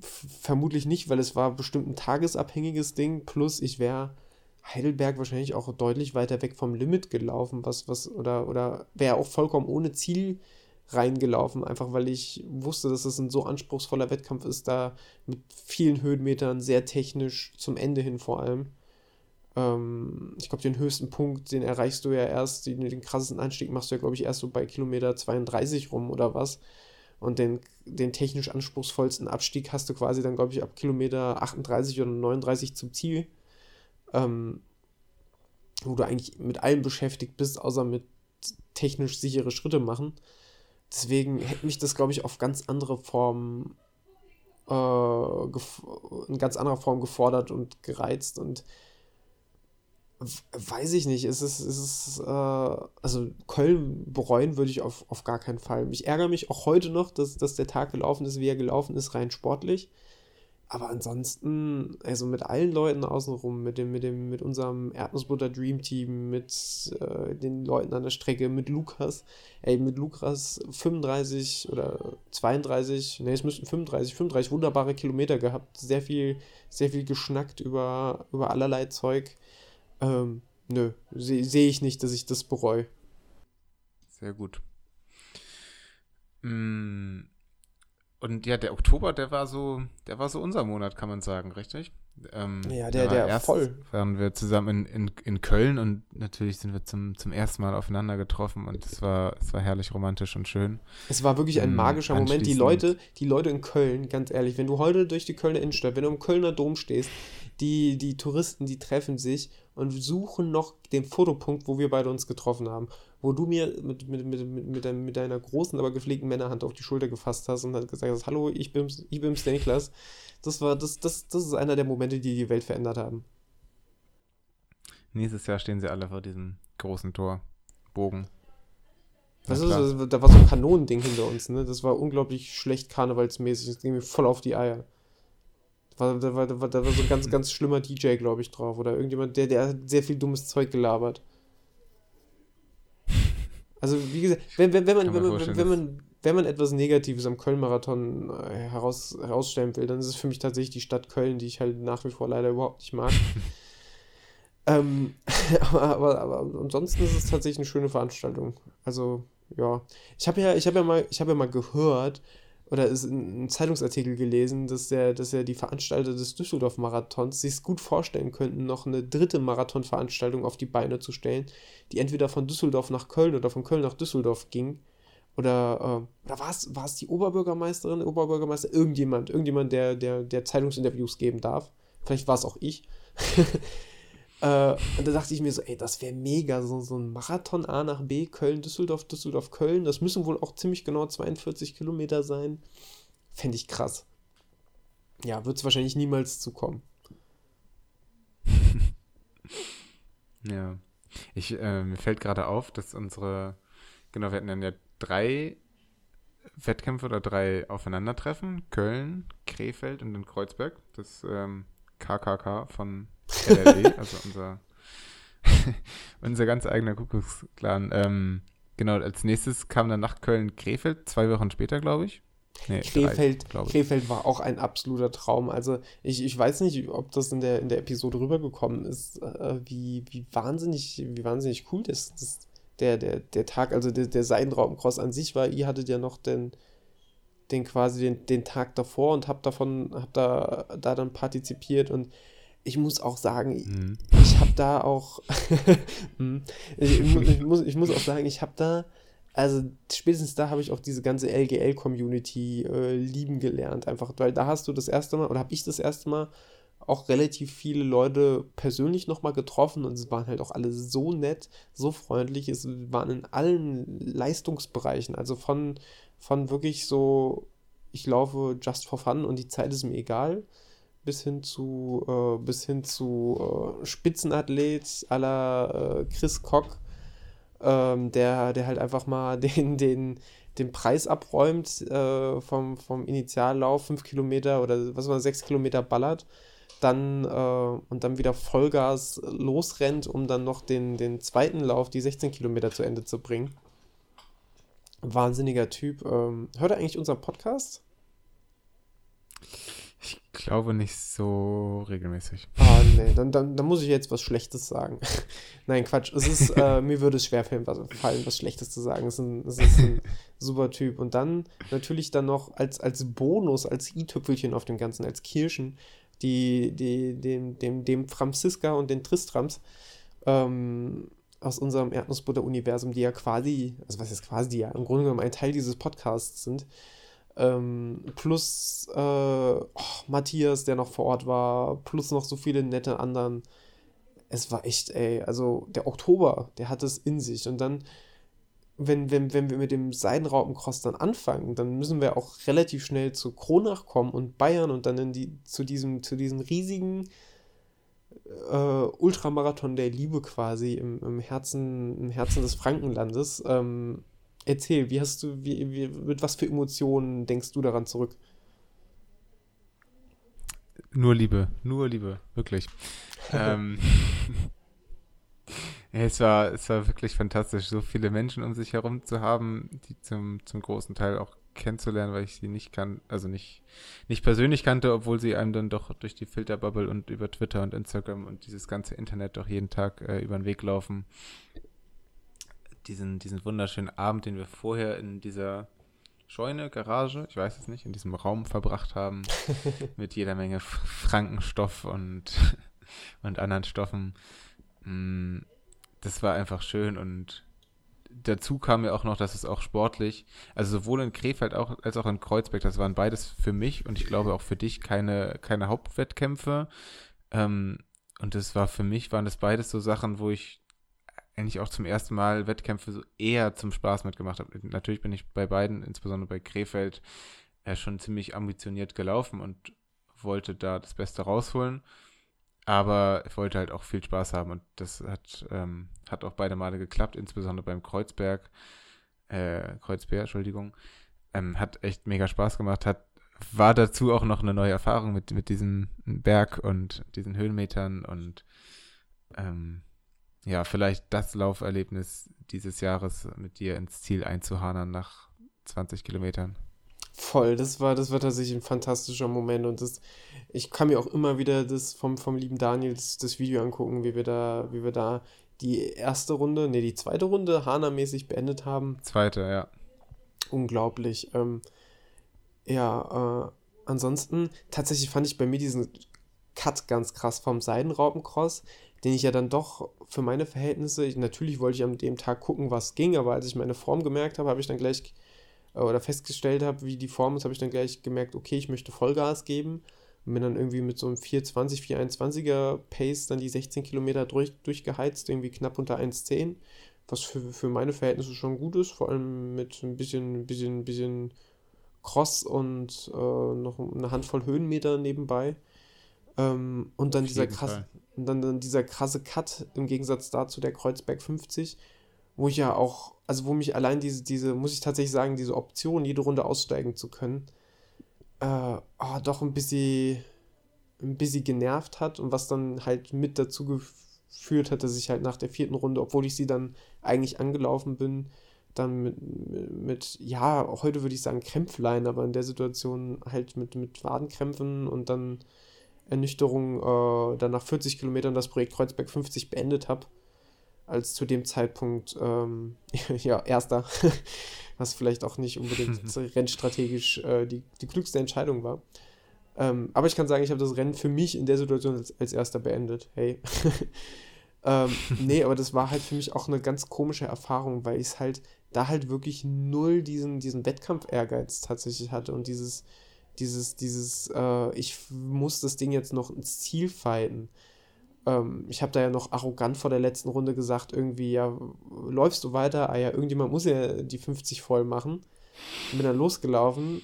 vermutlich nicht, weil es war bestimmt ein tagesabhängiges Ding, plus ich wäre Heidelberg wahrscheinlich auch deutlich weiter weg vom Limit gelaufen, was, was, oder, oder wäre auch vollkommen ohne Ziel reingelaufen, einfach weil ich wusste, dass es ein so anspruchsvoller Wettkampf ist, da mit vielen Höhenmetern, sehr technisch, zum Ende hin vor allem. Ähm, ich glaube, den höchsten Punkt, den erreichst du ja erst, den, den krassesten Anstieg machst du ja, glaube ich, erst so bei Kilometer 32 rum oder was. Und den, den technisch anspruchsvollsten Abstieg hast du quasi dann, glaube ich, ab Kilometer 38 oder 39 zum Ziel. Ähm, wo du eigentlich mit allem beschäftigt bist, außer mit technisch sichere Schritte machen. Deswegen hätte mich das, glaube ich, auf ganz andere Formen äh, in ganz anderer Form gefordert und gereizt und weiß ich nicht. Es ist, es ist, äh, also Köln bereuen würde ich auf, auf gar keinen Fall. Ich ärgere mich auch heute noch, dass, dass der Tag gelaufen ist, wie er gelaufen ist, rein sportlich. Aber ansonsten, also mit allen Leuten außenrum, mit dem, mit dem, mit unserem Erdnussbutter Dream Team, mit äh, den Leuten an der Strecke, mit Lukas, ey, mit Lukas 35 oder 32, ne, es müssten 35, 35 wunderbare Kilometer gehabt, sehr viel, sehr viel geschnackt über, über allerlei Zeug. Ähm, nö, sehe seh ich nicht, dass ich das bereue. Sehr gut. Mm, und ja, der Oktober, der war so, der war so unser Monat, kann man sagen, richtig? Ähm, ja, der, der, der voll. Waren wir zusammen in, in, in Köln und natürlich sind wir zum, zum ersten Mal aufeinander getroffen und es war, es war herrlich romantisch und schön. Es war wirklich ein ähm, magischer Moment. Die Leute, die Leute in Köln, ganz ehrlich, wenn du heute durch die Kölner Innenstadt, wenn du im Kölner Dom stehst, die, die Touristen, die treffen sich und suchen noch den Fotopunkt, wo wir beide uns getroffen haben. Wo du mir mit, mit, mit, mit, mit deiner großen, aber gepflegten Männerhand auf die Schulter gefasst hast und hat gesagt hast, hallo, ich bin's, ich bin's, der Niklas. Das war, das, das, das ist einer der Momente, die die Welt verändert haben. Nächstes Jahr stehen sie alle vor diesem großen Tor. Bogen. Das ist, da war so ein Kanonending hinter uns, ne? Das war unglaublich schlecht karnevalsmäßig. Das ging mir voll auf die Eier. War, da, war, da, war, da war so ein ganz, ganz schlimmer DJ, glaube ich, drauf. Oder irgendjemand, der, der hat sehr viel dummes Zeug gelabert. Also, wie gesagt, wenn, wenn, wenn, man, wenn, man, wenn, man, wenn man etwas Negatives am Köln-Marathon äh, heraus, herausstellen will, dann ist es für mich tatsächlich die Stadt Köln, die ich halt nach wie vor leider überhaupt nicht mag. <laughs> ähm, <laughs> aber, aber, aber ansonsten ist es tatsächlich eine schöne Veranstaltung. Also, ja. Ich habe ja, hab ja, mal, hab ja mal gehört, oder ist ein Zeitungsartikel gelesen, dass der, dass ja die Veranstalter des Düsseldorf-Marathons sich gut vorstellen könnten, noch eine dritte Marathonveranstaltung auf die Beine zu stellen, die entweder von Düsseldorf nach Köln oder von Köln nach Düsseldorf ging. Oder, äh, oder war es, war es die Oberbürgermeisterin, Oberbürgermeister, irgendjemand, irgendjemand, der, der, der Zeitungsinterviews geben darf. Vielleicht war es auch ich. <laughs> Äh, und da dachte ich mir so, ey, das wäre mega, so, so ein Marathon A nach B, Köln, Düsseldorf, Düsseldorf, Köln. Das müssen wohl auch ziemlich genau 42 Kilometer sein. Fände ich krass. Ja, wird es wahrscheinlich niemals zukommen. <laughs> ja. Ich, äh, mir fällt gerade auf, dass unsere, genau, wir hatten dann ja drei Wettkämpfe oder drei Aufeinandertreffen. Köln, Krefeld und dann Kreuzberg. Das ähm, KKK von LLE, also unser, <laughs> unser ganz eigener Kuckucksklan. Ähm, genau, als nächstes kam dann nach Köln Krefeld, zwei Wochen später, glaube ich. Nee, Krefeld, drei, Krefeld war auch ein absoluter Traum. Also ich, ich weiß nicht, ob das in der, in der Episode rübergekommen ist, äh, wie, wie wahnsinnig, wie wahnsinnig cool das, das der, der, der Tag, also der, der Seidenraubencross an sich war. Ihr hattet ja noch den, den quasi den, den Tag davor und habt davon, habt da, da dann partizipiert und ich muss auch sagen, mhm. ich habe da auch, <laughs> hm, ich, <laughs> ich, muss, ich muss auch sagen, ich habe da also spätestens da habe ich auch diese ganze LGL-Community äh, lieben gelernt, einfach, weil da hast du das erste Mal, oder habe ich das erste Mal auch relativ viele Leute persönlich nochmal getroffen und es waren halt auch alle so nett, so freundlich, es waren in allen Leistungsbereichen, also von, von wirklich so, ich laufe just for fun und die Zeit ist mir egal, bis hin zu, äh, bis hin zu äh, Spitzenathlet aller äh, Chris Koch, ähm, der, der halt einfach mal <laughs> den, den, den Preis abräumt äh, vom, vom Initiallauf, 5 Kilometer oder was war 6 Kilometer ballert, dann äh, und dann wieder Vollgas losrennt, um dann noch den, den zweiten Lauf, die 16 Kilometer zu Ende zu bringen. Wahnsinniger Typ. Ähm, hört er eigentlich unseren Podcast? Ich glaube nicht so regelmäßig. Ah, nee, dann, dann, dann muss ich jetzt was Schlechtes sagen. <laughs> Nein, Quatsch. Es ist, äh, <laughs> mir würde es schwerfallen, was, fallen, was Schlechtes zu sagen. Es ist, ein, es ist ein <laughs> super Typ. Und dann natürlich dann noch als, als Bonus, als i-Tüpfelchen auf dem Ganzen, als Kirschen, die, die, dem, dem, dem Franziska und den Tristrams ähm, aus unserem Erdnussbutter-Universum, die ja quasi, also was ist quasi, die ja im Grunde genommen ein Teil dieses Podcasts sind, ähm, plus äh, oh, Matthias, der noch vor Ort war, plus noch so viele nette anderen. Es war echt, ey, also der Oktober, der hat es in sich. Und dann, wenn, wenn, wenn wir mit dem Seidenraupencross dann anfangen, dann müssen wir auch relativ schnell zu Kronach kommen und Bayern und dann in die, zu diesem, zu diesem riesigen äh, Ultramarathon der Liebe quasi im, im, Herzen, im Herzen des Frankenlandes. Ähm, Erzähl, wie hast du, wie, wie, mit was für Emotionen denkst du daran zurück? Nur Liebe, nur Liebe, wirklich. <laughs> ähm, <laughs> es, war, es war wirklich fantastisch, so viele Menschen um sich herum zu haben, die zum, zum großen Teil auch kennenzulernen, weil ich sie nicht kann, also nicht, nicht persönlich kannte, obwohl sie einem dann doch durch die Filterbubble und über Twitter und Instagram und dieses ganze Internet doch jeden Tag äh, über den Weg laufen diesen, diesen wunderschönen Abend, den wir vorher in dieser Scheune, Garage, ich weiß es nicht, in diesem Raum verbracht haben, <laughs> mit jeder Menge Frankenstoff und, <laughs> und anderen Stoffen. Mm, das war einfach schön und dazu kam ja auch noch, dass es auch sportlich, also sowohl in Krefeld auch, als auch in Kreuzberg, das waren beides für mich und ich glaube auch für dich keine, keine Hauptwettkämpfe. Ähm, und das war für mich, waren das beides so Sachen, wo ich eigentlich auch zum ersten Mal Wettkämpfe so eher zum Spaß mitgemacht habe. Natürlich bin ich bei beiden, insbesondere bei Krefeld, äh, schon ziemlich ambitioniert gelaufen und wollte da das Beste rausholen. Aber ich wollte halt auch viel Spaß haben und das hat, ähm, hat auch beide Male geklappt, insbesondere beim Kreuzberg, äh, Kreuzberg, Entschuldigung. Ähm, hat echt mega Spaß gemacht, hat, war dazu auch noch eine neue Erfahrung mit, mit diesem Berg und diesen Höhenmetern und ähm, ja, vielleicht das Lauferlebnis dieses Jahres mit dir ins Ziel einzuhadern nach 20 Kilometern. Voll, das war, das war tatsächlich ein fantastischer Moment und das, ich kann mir auch immer wieder das vom, vom lieben Daniel das, das Video angucken, wie wir da, wie wir da die erste Runde, nee, die zweite Runde Hana-mäßig beendet haben. Zweite, ja. Unglaublich. Ähm, ja, äh, ansonsten, tatsächlich fand ich bei mir diesen Cut ganz krass vom Seidenraupencross den ich ja dann doch für meine Verhältnisse, ich, natürlich wollte ich an dem Tag gucken, was ging, aber als ich meine Form gemerkt habe, habe ich dann gleich äh, oder festgestellt habe, wie die Form ist, habe ich dann gleich gemerkt, okay, ich möchte Vollgas geben und bin dann irgendwie mit so einem 420, 421er Pace dann die 16 Kilometer durch, durchgeheizt, irgendwie knapp unter 1,10, was für, für meine Verhältnisse schon gut ist, vor allem mit ein bisschen, bisschen, bisschen Cross und äh, noch eine Handvoll Höhenmeter nebenbei. Ähm, und dann dieser krasse, und dann, dann, dieser krasse Cut im Gegensatz dazu der Kreuzberg 50, wo ich ja auch, also wo mich allein diese, diese, muss ich tatsächlich sagen, diese Option, jede Runde aussteigen zu können, äh, oh, doch ein bisschen, ein bisschen genervt hat und was dann halt mit dazu geführt hat, dass ich halt nach der vierten Runde, obwohl ich sie dann eigentlich angelaufen bin, dann mit, mit, ja, heute würde ich sagen Krämpflein, aber in der Situation halt mit, mit Wadenkrämpfen und dann Ernüchterung äh, dann nach 40 Kilometern das Projekt Kreuzberg 50 beendet habe. Als zu dem Zeitpunkt, ähm, <laughs> ja, erster, <laughs> was vielleicht auch nicht unbedingt <laughs> rennstrategisch äh, die, die klügste Entscheidung war. Ähm, aber ich kann sagen, ich habe das Rennen für mich in der Situation als, als erster beendet. Hey. ähm, nee, aber das war halt für mich auch eine ganz komische Erfahrung, weil ich es halt da halt wirklich null diesen, diesen Wettkampf-Ehrgeiz tatsächlich hatte und dieses, dieses, dieses, äh, ich muss das Ding jetzt noch ins Ziel fighten. Ähm, ich habe da ja noch arrogant vor der letzten Runde gesagt, irgendwie, ja, läufst du weiter? Ah ja, irgendjemand muss ja die 50 voll machen. bin dann losgelaufen,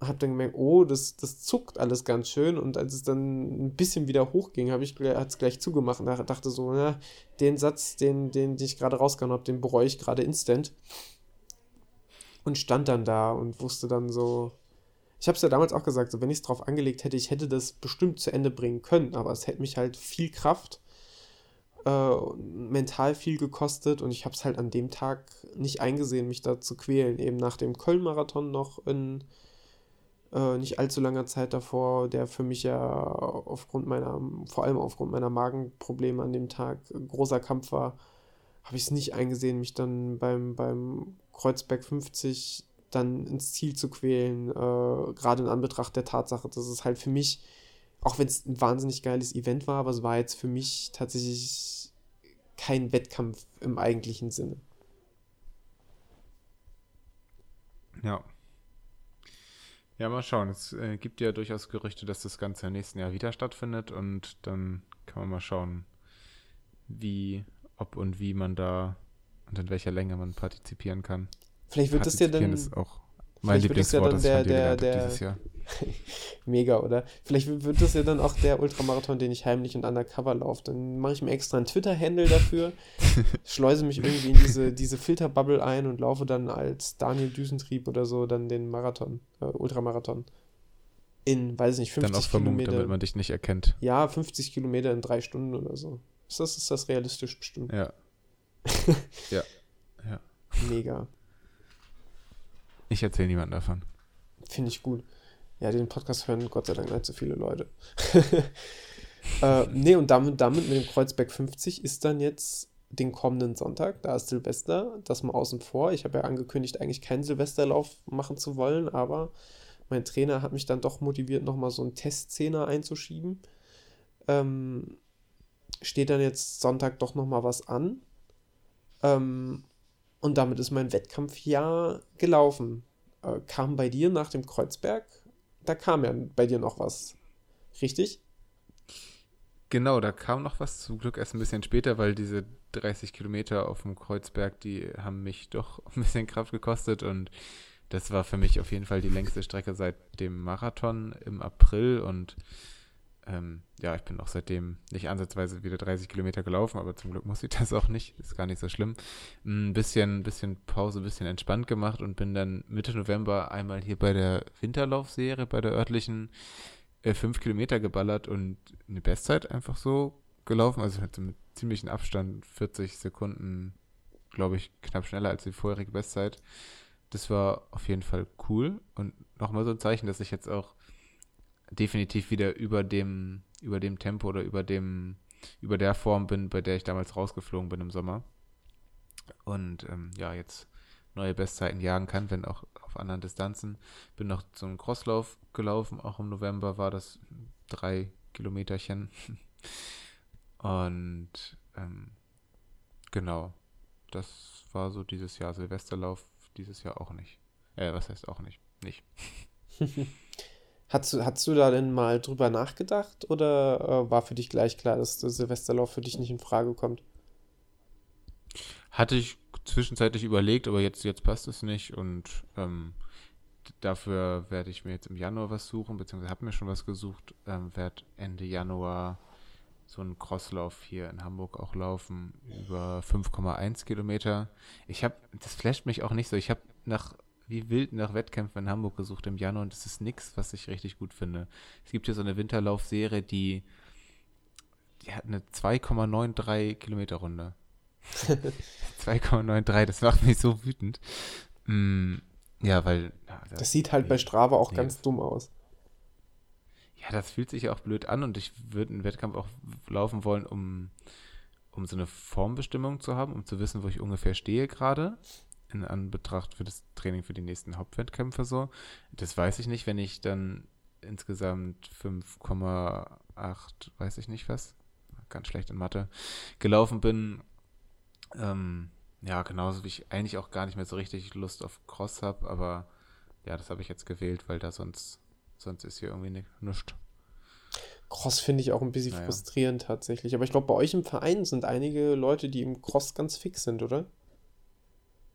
habe dann gemerkt, oh, das, das zuckt alles ganz schön. Und als es dann ein bisschen wieder hochging, habe ich es gleich zugemacht und dachte so, na, den Satz, den, den, den ich gerade rausgehauen habe, den bereue ich gerade instant. Und stand dann da und wusste dann so, ich habe es ja damals auch gesagt, so wenn ich es drauf angelegt hätte, ich hätte das bestimmt zu Ende bringen können, aber es hätte mich halt viel Kraft, äh, mental viel gekostet und ich habe es halt an dem Tag nicht eingesehen, mich da zu quälen. Eben nach dem Köln-Marathon noch in äh, nicht allzu langer Zeit davor, der für mich ja aufgrund meiner, vor allem aufgrund meiner Magenprobleme an dem Tag großer Kampf war, habe ich es nicht eingesehen, mich dann beim, beim Kreuzberg 50 dann ins Ziel zu quälen, äh, gerade in Anbetracht der Tatsache, dass es halt für mich, auch wenn es ein wahnsinnig geiles Event war, aber es war jetzt für mich tatsächlich kein Wettkampf im eigentlichen Sinne. Ja. Ja, mal schauen. Es äh, gibt ja durchaus Gerüchte, dass das Ganze im nächsten Jahr wieder stattfindet und dann kann man mal schauen, wie, ob und wie man da und in welcher Länge man partizipieren kann. Vielleicht wird das ja dann. ist auch mein Lieblingswort, das der, der, der, dieses Jahr. <laughs> Mega, oder? Vielleicht wird das ja dann auch der Ultramarathon, den ich heimlich und undercover laufe. Dann mache ich mir extra einen Twitter-Handle dafür, <laughs> schleuse mich irgendwie in diese, diese Filterbubble ein und laufe dann als Daniel Düsentrieb oder so dann den Marathon, äh, Ultramarathon. In, weiß ich nicht, 50 dann auch Kilometer. damit man dich nicht erkennt. Ja, 50 Kilometer in drei Stunden oder so. Ist das, ist das realistisch bestimmt? Ja. <laughs> ja. Ja. Mega. Ich erzähle niemandem davon. Finde ich gut. Ja, den Podcast hören Gott sei Dank nicht so viele Leute. <laughs> äh, nee, und damit, damit mit dem Kreuzberg 50 ist dann jetzt den kommenden Sonntag, da ist Silvester, das mal außen vor. Ich habe ja angekündigt, eigentlich keinen Silvesterlauf machen zu wollen, aber mein Trainer hat mich dann doch motiviert, nochmal so einen Testzehner einzuschieben. Ähm, steht dann jetzt Sonntag doch nochmal was an. Ähm, und damit ist mein Wettkampfjahr gelaufen. Äh, kam bei dir nach dem Kreuzberg? Da kam ja bei dir noch was. Richtig? Genau, da kam noch was, zum Glück erst ein bisschen später, weil diese 30 Kilometer auf dem Kreuzberg, die haben mich doch <laughs> ein bisschen Kraft gekostet und das war für mich auf jeden Fall die längste Strecke seit dem Marathon im April und ähm, ja, ich bin auch seitdem nicht ansatzweise wieder 30 Kilometer gelaufen, aber zum Glück <laughs> muss ich das auch nicht. Ist gar nicht so schlimm. Ein bisschen, bisschen Pause, ein bisschen entspannt gemacht und bin dann Mitte November einmal hier bei der Winterlaufserie, bei der örtlichen, äh, fünf Kilometer geballert und eine Bestzeit einfach so gelaufen. Also hatte mit ziemlichen Abstand, 40 Sekunden, glaube ich, knapp schneller als die vorherige Bestzeit. Das war auf jeden Fall cool und nochmal so ein Zeichen, dass ich jetzt auch definitiv wieder über dem, über dem Tempo oder über dem, über der Form bin, bei der ich damals rausgeflogen bin im Sommer. Und ähm, ja, jetzt neue Bestzeiten jagen kann, wenn auch auf anderen Distanzen. Bin noch zum Crosslauf gelaufen, auch im November war das drei Kilometerchen. <laughs> Und ähm, genau, das war so dieses Jahr Silvesterlauf, dieses Jahr auch nicht. Äh, was heißt auch nicht? Nicht. <laughs> Hast du, hast du da denn mal drüber nachgedacht oder äh, war für dich gleich klar, dass der Silvesterlauf für dich nicht in Frage kommt? Hatte ich zwischenzeitlich überlegt, aber jetzt, jetzt passt es nicht und ähm, dafür werde ich mir jetzt im Januar was suchen, beziehungsweise habe mir schon was gesucht, ähm, werde Ende Januar so einen Crosslauf hier in Hamburg auch laufen über 5,1 Kilometer. Ich habe, das flasht mich auch nicht so. Ich habe nach wie wild nach Wettkämpfen in Hamburg gesucht im Januar und das ist nichts, was ich richtig gut finde. Es gibt hier so eine Winterlaufserie, die, die hat eine 2,93 Kilometer Runde. <laughs> 2,93, das macht mich so wütend. Mm, ja, weil. Ja, das, das, sieht halt bei Strava auch nee. ganz dumm aus. Ja, das fühlt sich ja auch blöd an und ich würde einen Wettkampf auch laufen wollen, um, um so eine Formbestimmung zu haben, um zu wissen, wo ich ungefähr stehe gerade in Anbetracht für das Training für die nächsten Hauptwettkämpfe so. Das weiß ich nicht, wenn ich dann insgesamt 5,8, weiß ich nicht was, ganz schlecht in Mathe, gelaufen bin. Ähm, ja, genauso wie ich eigentlich auch gar nicht mehr so richtig Lust auf Cross habe, aber ja, das habe ich jetzt gewählt, weil da sonst, sonst ist hier irgendwie nichts. Cross finde ich auch ein bisschen naja. frustrierend tatsächlich. Aber ich glaube, bei euch im Verein sind einige Leute, die im Cross ganz fix sind, oder?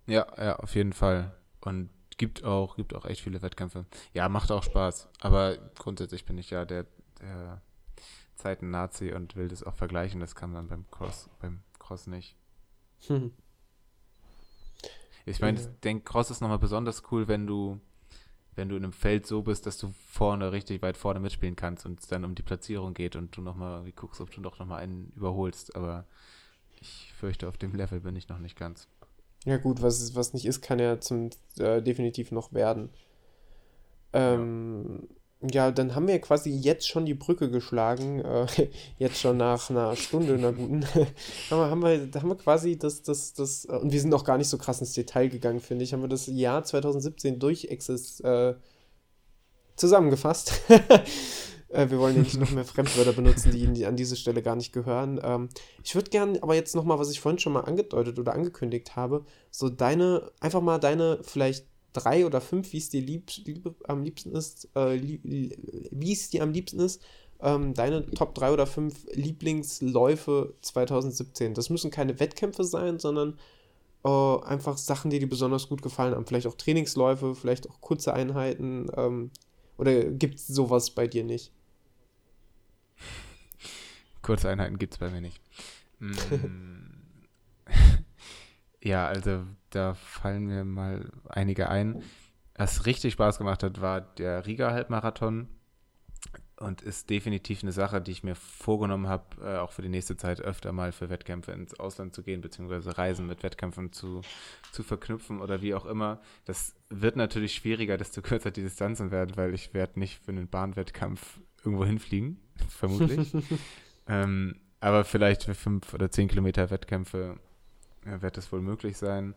Ja, ja, auf jeden Fall. Und gibt auch, gibt auch echt viele Wettkämpfe. Ja, macht auch Spaß. Aber grundsätzlich bin ich ja der, der Zeiten-Nazi und will das auch vergleichen. Das kann man beim Cross, beim Cross nicht. Hm. <laughs> Ich meine, ich denke, Cross ist nochmal besonders cool, wenn du, wenn du in einem Feld so bist, dass du vorne richtig weit vorne mitspielen kannst und es dann um die Platzierung geht und du nochmal, wie guckst, ob du doch nochmal einen überholst. Aber ich fürchte, auf dem Level bin ich noch nicht ganz. Ja, gut, was, was nicht ist, kann ja zum äh, definitiv noch werden. Ähm, ja. dann haben wir quasi jetzt schon die Brücke geschlagen. Äh, <laughs> jetzt schon nach einer Stunde, einer guten. <laughs> haben, wir, haben wir quasi das, das, das, äh, und wir sind noch gar nicht so krass ins Detail gegangen, finde ich. Haben wir das Jahr 2017 durch Access äh, zusammengefasst. <laughs> Äh, wir wollen ja nicht noch mehr Fremdwörter benutzen, die, die an diese Stelle gar nicht gehören. Ähm, ich würde gerne aber jetzt nochmal, was ich vorhin schon mal angedeutet oder angekündigt habe, so deine, einfach mal deine vielleicht drei oder fünf, wie es dir lieb, lieb, am liebsten ist, äh, wie es dir am liebsten ist, ähm, deine Top 3 oder 5 Lieblingsläufe 2017. Das müssen keine Wettkämpfe sein, sondern äh, einfach Sachen, die dir besonders gut gefallen haben. Vielleicht auch Trainingsläufe, vielleicht auch kurze Einheiten. Ähm, oder gibt es sowas bei dir nicht? Kurzeinheiten gibt es bei mir nicht. Mm. <laughs> ja, also da fallen mir mal einige ein. Was richtig Spaß gemacht hat, war der Riga-Halbmarathon und ist definitiv eine Sache, die ich mir vorgenommen habe, äh, auch für die nächste Zeit öfter mal für Wettkämpfe ins Ausland zu gehen, beziehungsweise Reisen mit Wettkämpfen zu, zu verknüpfen oder wie auch immer. Das wird natürlich schwieriger, desto kürzer die Distanzen werden, weil ich werde nicht für einen Bahnwettkampf irgendwo hinfliegen, vermutlich. <laughs> Ähm, aber vielleicht für fünf oder zehn Kilometer Wettkämpfe äh, wird es wohl möglich sein.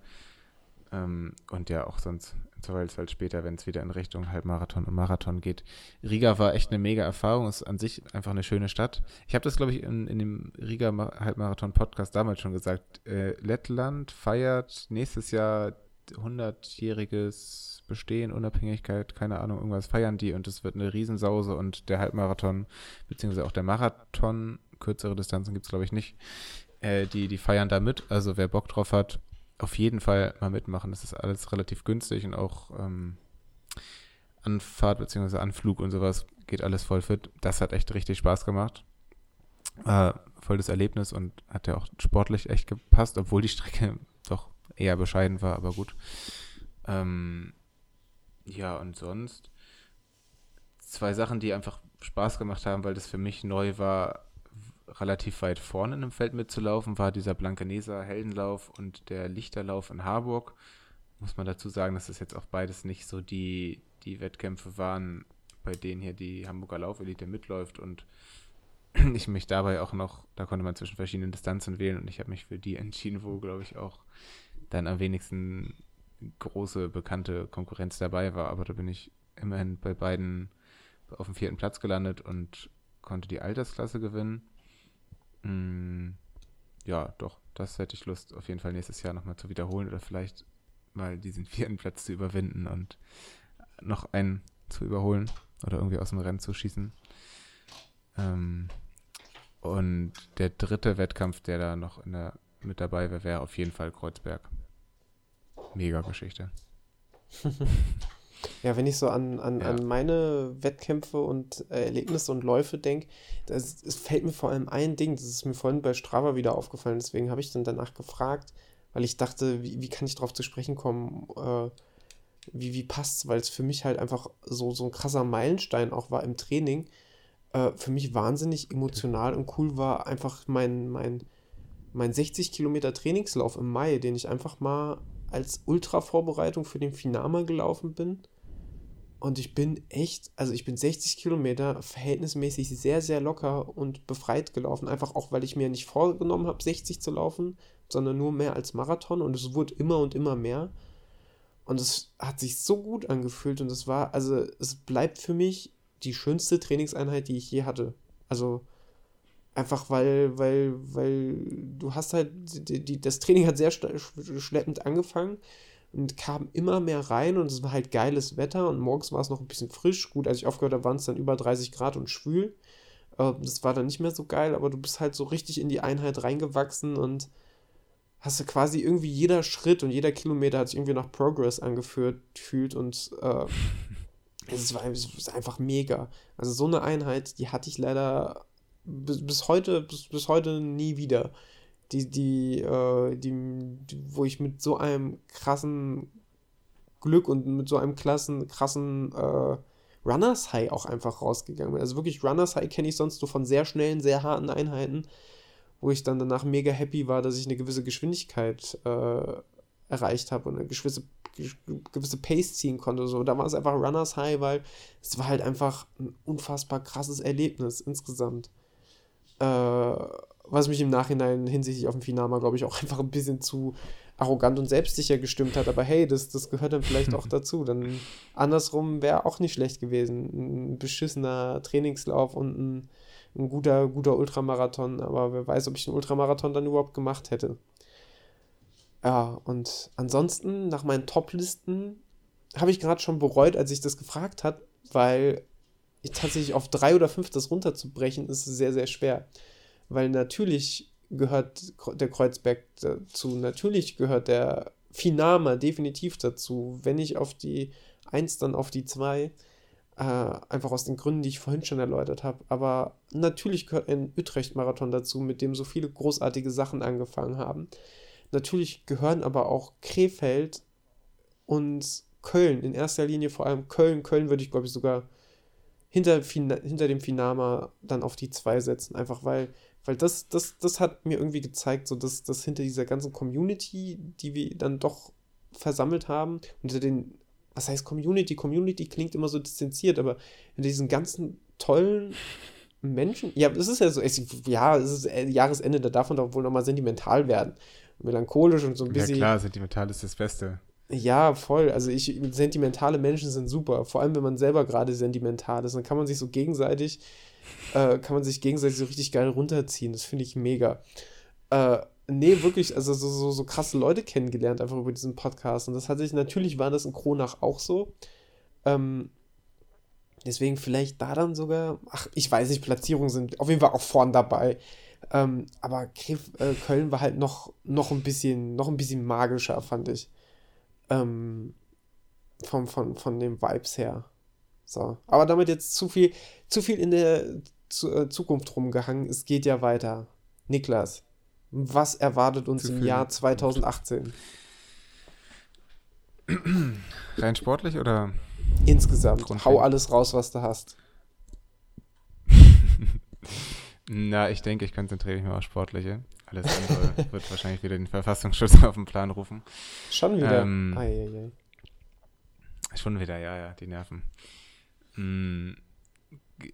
Ähm, und ja, auch sonst im Zweifelsfall später, wenn es wieder in Richtung Halbmarathon und Marathon geht. Riga war echt eine mega Erfahrung, ist an sich einfach eine schöne Stadt. Ich habe das, glaube ich, in, in dem Riga Halbmarathon-Podcast damals schon gesagt. Äh, Lettland feiert nächstes Jahr 100-jähriges Bestehen, Unabhängigkeit, keine Ahnung, irgendwas feiern die und es wird eine Riesensause und der Halbmarathon, beziehungsweise auch der Marathon, kürzere Distanzen gibt es glaube ich nicht, äh, die, die feiern da mit. Also wer Bock drauf hat, auf jeden Fall mal mitmachen. Das ist alles relativ günstig und auch ähm, Anfahrt beziehungsweise Anflug und sowas geht alles voll fit. Das hat echt richtig Spaß gemacht. Äh, voll das Erlebnis und hat ja auch sportlich echt gepasst, obwohl die Strecke <laughs> doch eher bescheiden war, aber gut. Ähm, ja, und sonst zwei Sachen, die einfach Spaß gemacht haben, weil das für mich neu war, relativ weit vorne dem Feld mitzulaufen, war dieser Blankeneser Heldenlauf und der Lichterlauf in Harburg. Muss man dazu sagen, dass das jetzt auch beides nicht so die, die Wettkämpfe waren, bei denen hier die Hamburger Laufelite mitläuft und <clears throat> ich mich dabei auch noch, da konnte man zwischen verschiedenen Distanzen wählen und ich habe mich für die entschieden, wo, glaube ich, auch dann am wenigsten große, bekannte Konkurrenz dabei war, aber da bin ich immerhin bei beiden auf dem vierten Platz gelandet und konnte die Altersklasse gewinnen. Mm, ja, doch, das hätte ich Lust, auf jeden Fall nächstes Jahr nochmal zu wiederholen oder vielleicht mal diesen <laughs> vierten Platz zu überwinden und noch einen zu überholen oder irgendwie aus dem Rennen zu schießen. Ähm, und der dritte Wettkampf, der da noch der, mit dabei wäre, wäre auf jeden Fall Kreuzberg. Mega Geschichte. <laughs> Ja, wenn ich so an, an, ja. an meine Wettkämpfe und äh, Erlebnisse und Läufe denke, es fällt mir vor allem ein Ding, das ist mir vorhin bei Strava wieder aufgefallen, deswegen habe ich dann danach gefragt, weil ich dachte, wie, wie kann ich darauf zu sprechen kommen, äh, wie, wie passt es, weil es für mich halt einfach so, so ein krasser Meilenstein auch war im Training. Äh, für mich wahnsinnig emotional und cool war einfach mein, mein, mein 60 Kilometer Trainingslauf im Mai, den ich einfach mal als Ultra-Vorbereitung für den Finama gelaufen bin. Und ich bin echt, also ich bin 60 Kilometer verhältnismäßig sehr, sehr locker und befreit gelaufen. Einfach auch, weil ich mir nicht vorgenommen habe, 60 zu laufen, sondern nur mehr als Marathon. Und es wurde immer und immer mehr. Und es hat sich so gut angefühlt und es war, also es bleibt für mich die schönste Trainingseinheit, die ich je hatte. Also einfach weil, weil, weil du hast halt, die, die, das Training hat sehr schleppend angefangen und kam immer mehr rein und es war halt geiles Wetter und morgens war es noch ein bisschen frisch. Gut, als ich aufgehört habe, waren es dann über 30 Grad und schwül. Ähm, das war dann nicht mehr so geil, aber du bist halt so richtig in die Einheit reingewachsen und hast du quasi irgendwie jeder Schritt und jeder Kilometer hat sich irgendwie nach Progress angeführt fühlt und äh, <laughs> es, war, es ist einfach mega. Also so eine Einheit, die hatte ich leider bis, bis heute, bis, bis heute nie wieder. Die, die, äh, die, die, wo ich mit so einem krassen Glück und mit so einem klassen, krassen äh, Runners High auch einfach rausgegangen bin. Also wirklich Runners High kenne ich sonst nur von sehr schnellen, sehr harten Einheiten wo ich dann danach mega happy war, dass ich eine gewisse Geschwindigkeit äh, erreicht habe und eine gewisse, gewisse Pace ziehen konnte. So, da war es einfach Runners High, weil es war halt einfach ein unfassbar krasses Erlebnis insgesamt. Äh, was mich im Nachhinein hinsichtlich auf dem Finale, glaube ich, auch <laughs> einfach ein bisschen zu arrogant und selbstsicher gestimmt hat. Aber hey, das, das gehört dann vielleicht auch <laughs> dazu. Dann andersrum wäre auch nicht schlecht gewesen. Ein beschissener Trainingslauf und ein ein guter, guter Ultramarathon, aber wer weiß, ob ich den Ultramarathon dann überhaupt gemacht hätte. Ja, und ansonsten, nach meinen Top-Listen, habe ich gerade schon bereut, als ich das gefragt habe, weil tatsächlich auf drei oder fünf das runterzubrechen, ist sehr, sehr schwer. Weil natürlich gehört der Kreuzberg dazu, natürlich gehört der Finama definitiv dazu. Wenn ich auf die 1, dann auf die 2. Äh, einfach aus den Gründen, die ich vorhin schon erläutert habe. Aber natürlich gehört ein Utrecht-Marathon dazu, mit dem so viele großartige Sachen angefangen haben. Natürlich gehören aber auch Krefeld und Köln, in erster Linie vor allem Köln. Köln würde ich, glaube ich, sogar hinter, hinter dem Finama dann auf die zwei setzen, einfach weil, weil das, das, das hat mir irgendwie gezeigt, so dass, dass hinter dieser ganzen Community, die wir dann doch versammelt haben, unter den was heißt Community? Community klingt immer so distanziert, aber in diesen ganzen tollen Menschen, ja, es ist ja so, es, ja, es ist äh, Jahresende, da darf man doch wohl nochmal sentimental werden. Melancholisch und so ein bisschen. Ja, klar, sentimental ist das Beste. Ja, voll. Also ich, sentimentale Menschen sind super. Vor allem, wenn man selber gerade sentimental ist. Dann kann man sich so gegenseitig, äh, kann man sich gegenseitig so richtig geil runterziehen. Das finde ich mega. Äh, nee, wirklich, also so, so, so krasse Leute kennengelernt, einfach über diesen Podcast. Und das hat sich, natürlich war das in Kronach auch so. Ähm, deswegen vielleicht da dann sogar, ach, ich weiß nicht, Platzierungen sind auf jeden Fall auch vorn dabei. Ähm, aber äh, Köln war halt noch, noch ein bisschen, noch ein bisschen magischer, fand ich. Ähm, von, von, von den Vibes her. So. Aber damit jetzt zu viel, zu viel in der zu, äh, Zukunft rumgehangen. Es geht ja weiter. Niklas, was erwartet uns im Jahr 2018? Rein sportlich oder? Insgesamt. Hau alles raus, was du hast. <laughs> Na, ich denke, ich konzentriere mich mal auf Sportliche. Alles andere <laughs> wird wahrscheinlich wieder den Verfassungsschutz <laughs> auf den Plan rufen. Schon wieder. Ähm, ei, ei, ei. Schon wieder, ja, ja, die Nerven. Hm,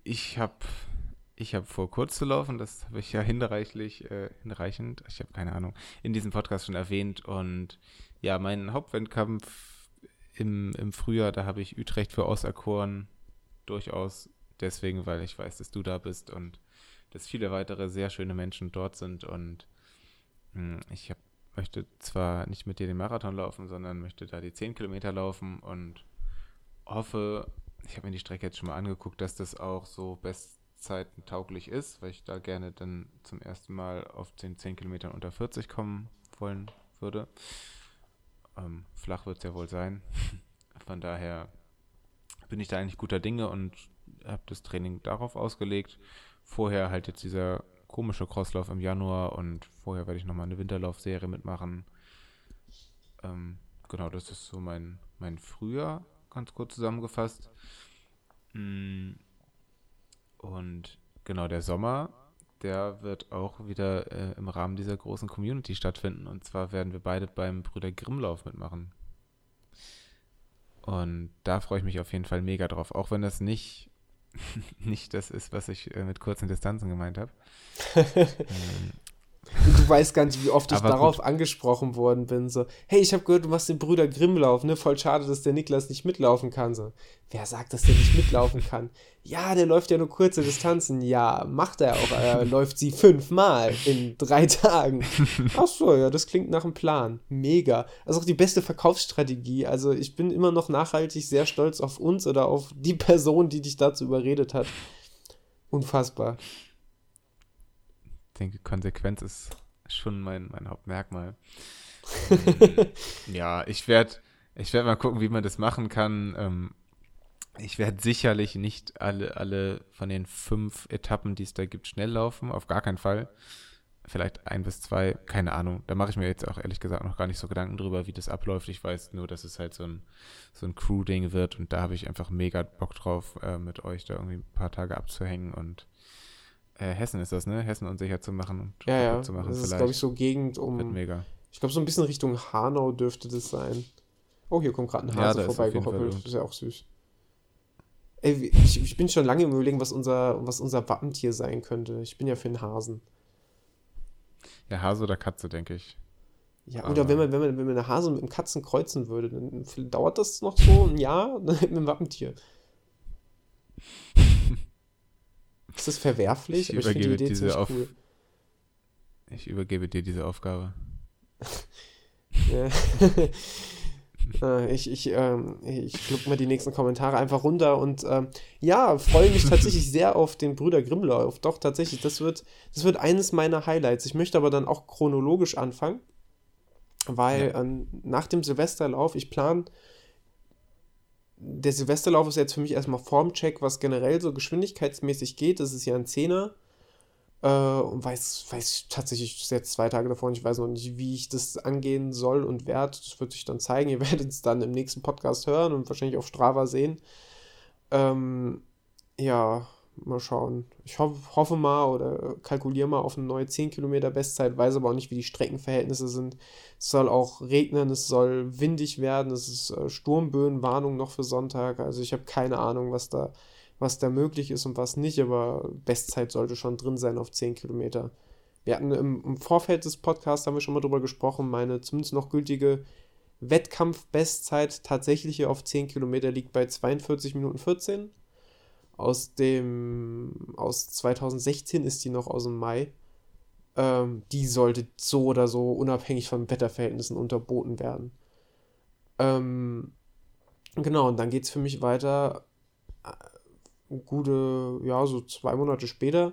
ich habe ich habe vor, kurz zu laufen, das habe ich ja hinreichlich, äh, hinreichend, ich habe keine Ahnung, in diesem Podcast schon erwähnt. Und ja, mein Hauptwettkampf im, im Frühjahr, da habe ich Utrecht für auserkoren. Durchaus deswegen, weil ich weiß, dass du da bist und dass viele weitere sehr schöne Menschen dort sind. Und mh, hm, ich hab, möchte zwar nicht mit dir den Marathon laufen, sondern möchte da die 10 Kilometer laufen und hoffe, ich habe mir die Strecke jetzt schon mal angeguckt, dass das auch so best Zeiten tauglich ist, weil ich da gerne dann zum ersten Mal auf den 10 Kilometern unter 40 kommen wollen würde. Ähm, flach wird es ja wohl sein. <laughs> Von daher bin ich da eigentlich guter Dinge und habe das Training darauf ausgelegt. Vorher halt jetzt dieser komische Crosslauf im Januar und vorher werde ich nochmal eine Winterlaufserie mitmachen. Ähm, genau, das ist so mein, mein Frühjahr, ganz kurz zusammengefasst. Mm, und genau, der Sommer, der wird auch wieder äh, im Rahmen dieser großen Community stattfinden. Und zwar werden wir beide beim Brüder Grimmlauf mitmachen. Und da freue ich mich auf jeden Fall mega drauf, auch wenn das nicht, <laughs> nicht das ist, was ich äh, mit kurzen Distanzen gemeint habe. <laughs> ähm, Du weißt gar nicht, wie oft ich darauf gut. angesprochen worden bin. So, hey, ich habe gehört, du machst den Brüder Grimmlauf, ne? Voll schade, dass der Niklas nicht mitlaufen kann. So, wer sagt, dass der nicht mitlaufen kann? Ja, der läuft ja nur kurze Distanzen. Ja, macht er auch. Er läuft sie fünfmal in drei Tagen. <laughs> Ach so, ja, das klingt nach einem Plan. Mega. Ist auch die beste Verkaufsstrategie. Also, ich bin immer noch nachhaltig sehr stolz auf uns oder auf die Person, die dich dazu überredet hat. Unfassbar denke, Konsequenz ist schon mein, mein Hauptmerkmal. <laughs> ja, ich werde ich werd mal gucken, wie man das machen kann. Ähm, ich werde sicherlich nicht alle, alle von den fünf Etappen, die es da gibt, schnell laufen. Auf gar keinen Fall. Vielleicht ein bis zwei, keine Ahnung. Da mache ich mir jetzt auch ehrlich gesagt noch gar nicht so Gedanken drüber, wie das abläuft. Ich weiß nur, dass es halt so ein, so ein Crew-Ding wird und da habe ich einfach mega Bock drauf, äh, mit euch da irgendwie ein paar Tage abzuhängen und äh, Hessen ist das, ne? Hessen unsicher zu machen und ja, ja. zu machen. Das ist, glaube ich, so Gegend um. Wird mega. Ich glaube, so ein bisschen Richtung Hanau dürfte das sein. Oh, hier kommt gerade ein Hase ja, vorbeigehoppelt. Das ist ja auch süß. Ey, ich, ich, bin schon lange im Überlegen, was unser, was unser Wappentier sein könnte. Ich bin ja für einen Hasen. Ja, Hase oder Katze, denke ich. Ja, oder wenn man, wenn man, wenn man eine Hase mit einem Katzen kreuzen würde, dann dauert das noch so ein Jahr, <laughs> dann hätten wir ein Wappentier. Ist das verwerflich? Ich Aber übergebe ich die diese Auf cool. Ich übergebe dir diese Aufgabe. <laughs> <laughs> Äh, ich, ich, ähm, ich schluck mal die nächsten Kommentare einfach runter und ähm, ja, freue mich <laughs> tatsächlich sehr auf den Brüder Grimmlauf. Doch, tatsächlich, das wird, das wird eines meiner Highlights. Ich möchte aber dann auch chronologisch anfangen, weil ja. ähm, nach dem Silvesterlauf, ich plane der Silvesterlauf ist jetzt für mich erstmal Formcheck, was generell so geschwindigkeitsmäßig geht. Das ist ja ein Zehner. Äh, und weiß, weiß tatsächlich jetzt zwei Tage davor und ich weiß noch nicht, wie ich das angehen soll und werde. Das wird sich dann zeigen. <laughs> Ihr werdet es dann im nächsten Podcast hören und wahrscheinlich auf Strava sehen. Ähm, ja, mal schauen. Ich ho hoffe mal oder kalkuliere mal auf eine neue 10 Kilometer Bestzeit, weiß aber auch nicht, wie die Streckenverhältnisse sind. Es soll auch regnen, es soll windig werden, es ist äh, Sturmböenwarnung noch für Sonntag. Also ich habe keine Ahnung, was da, was da möglich ist und was nicht, aber Bestzeit sollte schon drin sein auf 10 Kilometer. Wir hatten im, im Vorfeld des Podcasts, haben wir schon mal drüber gesprochen, meine zumindest noch gültige Wettkampf-Bestzeit tatsächlich auf 10 Kilometer liegt bei 42 Minuten 14 aus dem, aus 2016 ist die noch aus dem Mai. Ähm, die sollte so oder so unabhängig von Wetterverhältnissen unterboten werden. Ähm, genau, und dann geht es für mich weiter. Äh, gute, ja, so zwei Monate später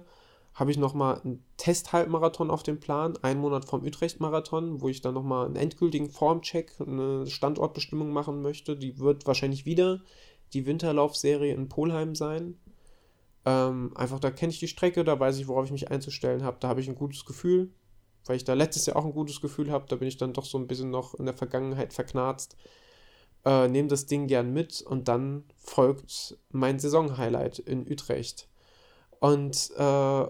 habe ich nochmal einen Testhalbmarathon auf dem Plan, einen Monat vom Utrecht-Marathon, wo ich dann nochmal einen endgültigen Formcheck, eine Standortbestimmung machen möchte. Die wird wahrscheinlich wieder die Winterlaufserie in Polheim sein. Ähm, einfach da kenne ich die Strecke, da weiß ich, worauf ich mich einzustellen habe. Da habe ich ein gutes Gefühl, weil ich da letztes Jahr auch ein gutes Gefühl habe. Da bin ich dann doch so ein bisschen noch in der Vergangenheit verknarzt. Äh, Nehme das Ding gern mit und dann folgt mein Saisonhighlight in Utrecht. Und äh,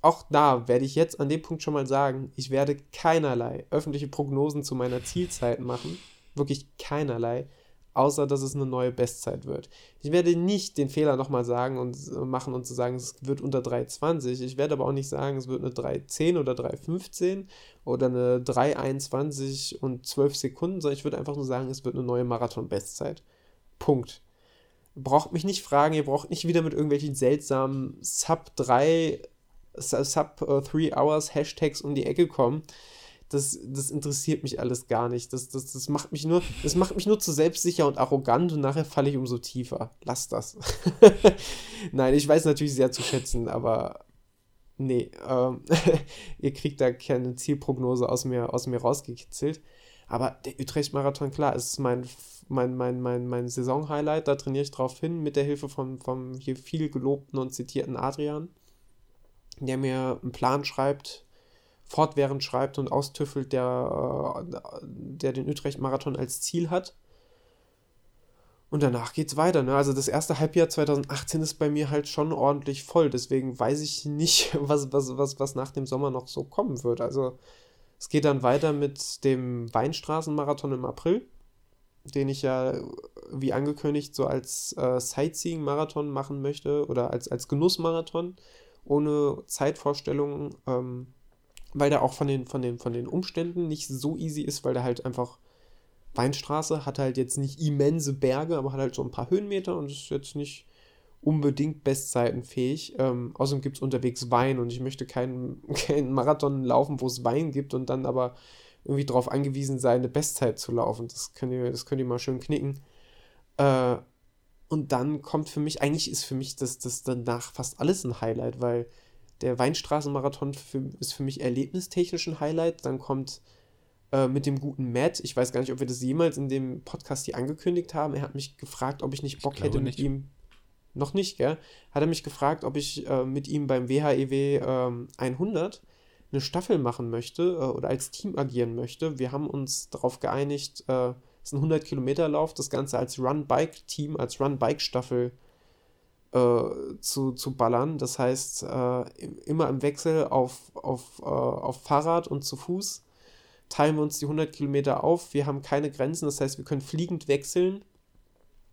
auch da werde ich jetzt an dem Punkt schon mal sagen, ich werde keinerlei öffentliche Prognosen zu meiner Zielzeit machen. Wirklich keinerlei außer dass es eine neue Bestzeit wird. Ich werde nicht den Fehler nochmal sagen und machen und zu sagen, es wird unter 3,20. Ich werde aber auch nicht sagen, es wird eine 3,10 oder 3,15 oder eine 3,21 und 12 Sekunden, sondern ich würde einfach nur sagen, es wird eine neue Marathon-Bestzeit. Punkt. Braucht mich nicht fragen, ihr braucht nicht wieder mit irgendwelchen seltsamen Sub 3, Sub 3 äh, Hours Hashtags um die Ecke kommen das, das interessiert mich alles gar nicht. Das, das, das, macht mich nur, das macht mich nur zu selbstsicher und arrogant und nachher falle ich umso tiefer. Lass das. <laughs> Nein, ich weiß natürlich sehr zu schätzen, aber nee, ähm, <laughs> ihr kriegt da keine Zielprognose aus mir, aus mir rausgekitzelt. Aber der Utrecht-Marathon, klar, ist mein mein, mein, mein, mein Saison-Highlight. Da trainiere ich drauf hin mit der Hilfe von, vom hier viel gelobten und zitierten Adrian, der mir einen Plan schreibt, fortwährend schreibt und austüffelt, der, äh, der den Utrecht-Marathon als Ziel hat. Und danach geht's weiter. Ne? Also das erste Halbjahr 2018 ist bei mir halt schon ordentlich voll. Deswegen weiß ich nicht, <laughs> was, was, was, was nach dem Sommer noch so kommen wird. Also es geht dann weiter mit dem Weinstraßenmarathon im April, den ich ja, wie angekündigt, so als äh, Sightseeing-Marathon machen möchte oder als, als Genussmarathon ohne Zeitvorstellungen, ähm, weil der auch von den, von, den, von den Umständen nicht so easy ist, weil der halt einfach Weinstraße hat halt jetzt nicht immense Berge, aber hat halt so ein paar Höhenmeter und ist jetzt nicht unbedingt bestzeitenfähig. Ähm, außerdem gibt es unterwegs Wein und ich möchte keinen, <laughs> keinen Marathon laufen, wo es Wein gibt und dann aber irgendwie darauf angewiesen sein, eine Bestzeit zu laufen. Das könnt ihr, das könnt ihr mal schön knicken. Äh, und dann kommt für mich, eigentlich ist für mich das, das danach fast alles ein Highlight, weil der Weinstraßenmarathon für, ist für mich erlebnistechnisch ein Highlight. Dann kommt äh, mit dem guten Matt, ich weiß gar nicht, ob wir das jemals in dem Podcast hier angekündigt haben. Er hat mich gefragt, ob ich nicht Bock ich hätte, mit nicht. ihm noch nicht, gell? Hat er mich gefragt, ob ich äh, mit ihm beim WHEW ähm, 100 eine Staffel machen möchte äh, oder als Team agieren möchte. Wir haben uns darauf geeinigt, äh, es ist ein 100 Kilometer Lauf, das Ganze als Run-Bike-Team, als Run-Bike-Staffel äh, zu, zu ballern. Das heißt, äh, immer im Wechsel auf, auf, äh, auf Fahrrad und zu Fuß teilen wir uns die 100 Kilometer auf. Wir haben keine Grenzen, das heißt, wir können fliegend wechseln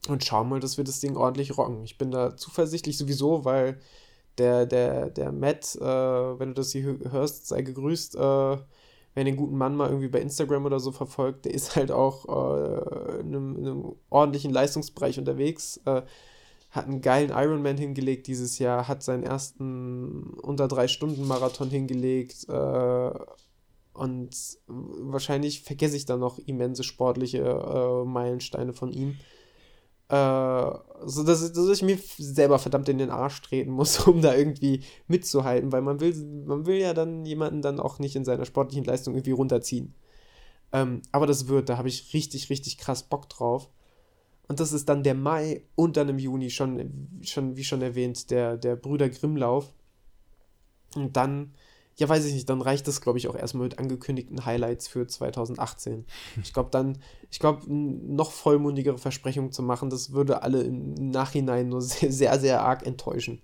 und schauen mal, dass wir das Ding ordentlich rocken. Ich bin da zuversichtlich sowieso, weil der, der, der Matt, äh, wenn du das hier hörst, sei gegrüßt, äh, wer den guten Mann mal irgendwie bei Instagram oder so verfolgt, der ist halt auch äh, in, einem, in, einem, ordentlichen Leistungsbereich unterwegs. Hat einen geilen Ironman hingelegt dieses Jahr, hat seinen ersten unter drei Stunden Marathon hingelegt äh, und wahrscheinlich vergesse ich dann noch immense sportliche äh, Meilensteine von ihm. Äh, so dass, dass, ich mir selber verdammt in den Arsch treten muss, <laughs> um da irgendwie mitzuhalten, weil man will, man will ja dann jemanden dann auch nicht in seiner sportlichen Leistung irgendwie runterziehen. Ähm, aber das wird, da habe ich richtig, richtig krass Bock drauf. Und das ist dann der Mai und dann im Juni schon, schon wie schon erwähnt, der, der Brüder Grimmlauf. Und dann ja, weiß ich nicht, dann reicht das, glaube ich, auch erstmal mit angekündigten Highlights für 2018. Ich glaube, dann, ich glaube, noch vollmundigere Versprechungen zu machen, das würde alle im Nachhinein nur sehr, sehr, sehr arg enttäuschen.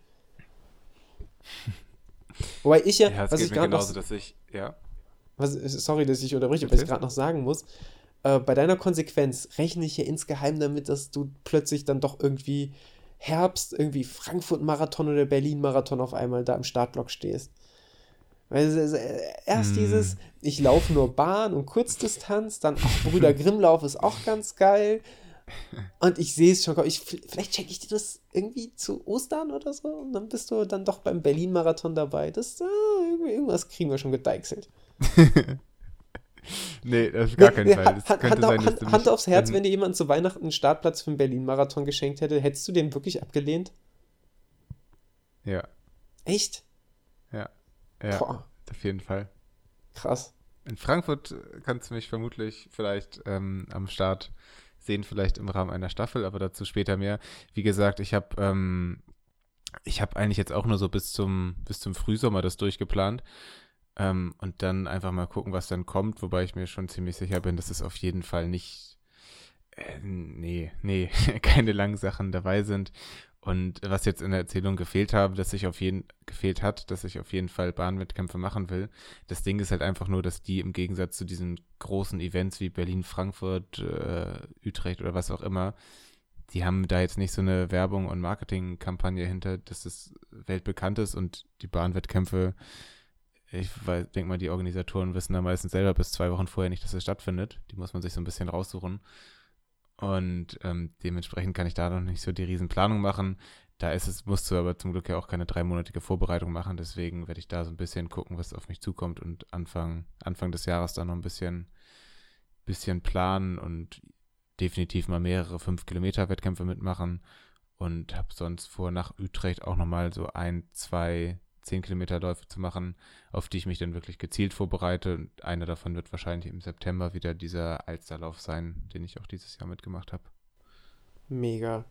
Wobei ich ja, ja was ich gerade noch, dass ich, ja. Was, sorry, dass ich unterbreche, was ich gerade noch sagen muss. Äh, bei deiner Konsequenz rechne ich ja insgeheim damit, dass du plötzlich dann doch irgendwie Herbst, irgendwie Frankfurt-Marathon oder Berlin-Marathon auf einmal da im Startblock stehst. Weil erst mm. dieses, ich laufe nur Bahn und Kurzdistanz, dann auch Brüder <laughs> Grimmlauf ist auch ganz geil. Und ich sehe es schon, ich, vielleicht checke ich dir das irgendwie zu Ostern oder so und dann bist du dann doch beim Berlin-Marathon dabei. Das, äh, irgendwas kriegen wir schon gedeichselt. <laughs> nee, auf gar keinen Fall. Das Hand, Hand, sein, Hand, Hand aufs Herz, wenn dir jemand zu Weihnachten einen Startplatz für den Berlin-Marathon geschenkt hätte, hättest du den wirklich abgelehnt? Ja. Echt? Ja, Boah. auf jeden Fall. Krass. In Frankfurt kannst du mich vermutlich vielleicht ähm, am Start sehen, vielleicht im Rahmen einer Staffel, aber dazu später mehr. Wie gesagt, ich habe ähm, ich habe eigentlich jetzt auch nur so bis zum bis zum Frühsommer das durchgeplant ähm, und dann einfach mal gucken, was dann kommt, wobei ich mir schon ziemlich sicher bin, dass es auf jeden Fall nicht äh, nee, nee, <laughs> keine langen Sachen dabei sind und was jetzt in der Erzählung gefehlt habe, dass ich auf jeden gefehlt hat, dass ich auf jeden Fall Bahnwettkämpfe machen will. Das Ding ist halt einfach nur, dass die im Gegensatz zu diesen großen Events wie Berlin, Frankfurt, äh, Utrecht oder was auch immer, die haben da jetzt nicht so eine Werbung und Marketingkampagne hinter, dass es weltbekannt ist und die Bahnwettkämpfe, ich denke mal, die Organisatoren wissen da meistens selber bis zwei Wochen vorher nicht, dass es stattfindet. Die muss man sich so ein bisschen raussuchen. Und ähm, dementsprechend kann ich da noch nicht so die Riesenplanung machen. Da ist es, musst du aber zum Glück ja auch keine dreimonatige Vorbereitung machen. Deswegen werde ich da so ein bisschen gucken, was auf mich zukommt und Anfang, Anfang des Jahres dann noch ein bisschen, bisschen planen und definitiv mal mehrere 5-Kilometer-Wettkämpfe mitmachen. Und habe sonst vor, nach Utrecht auch nochmal so ein, zwei 10 Kilometerläufe zu machen, auf die ich mich dann wirklich gezielt vorbereite. Und einer davon wird wahrscheinlich im September wieder dieser Alsterlauf sein, den ich auch dieses Jahr mitgemacht habe. Mega.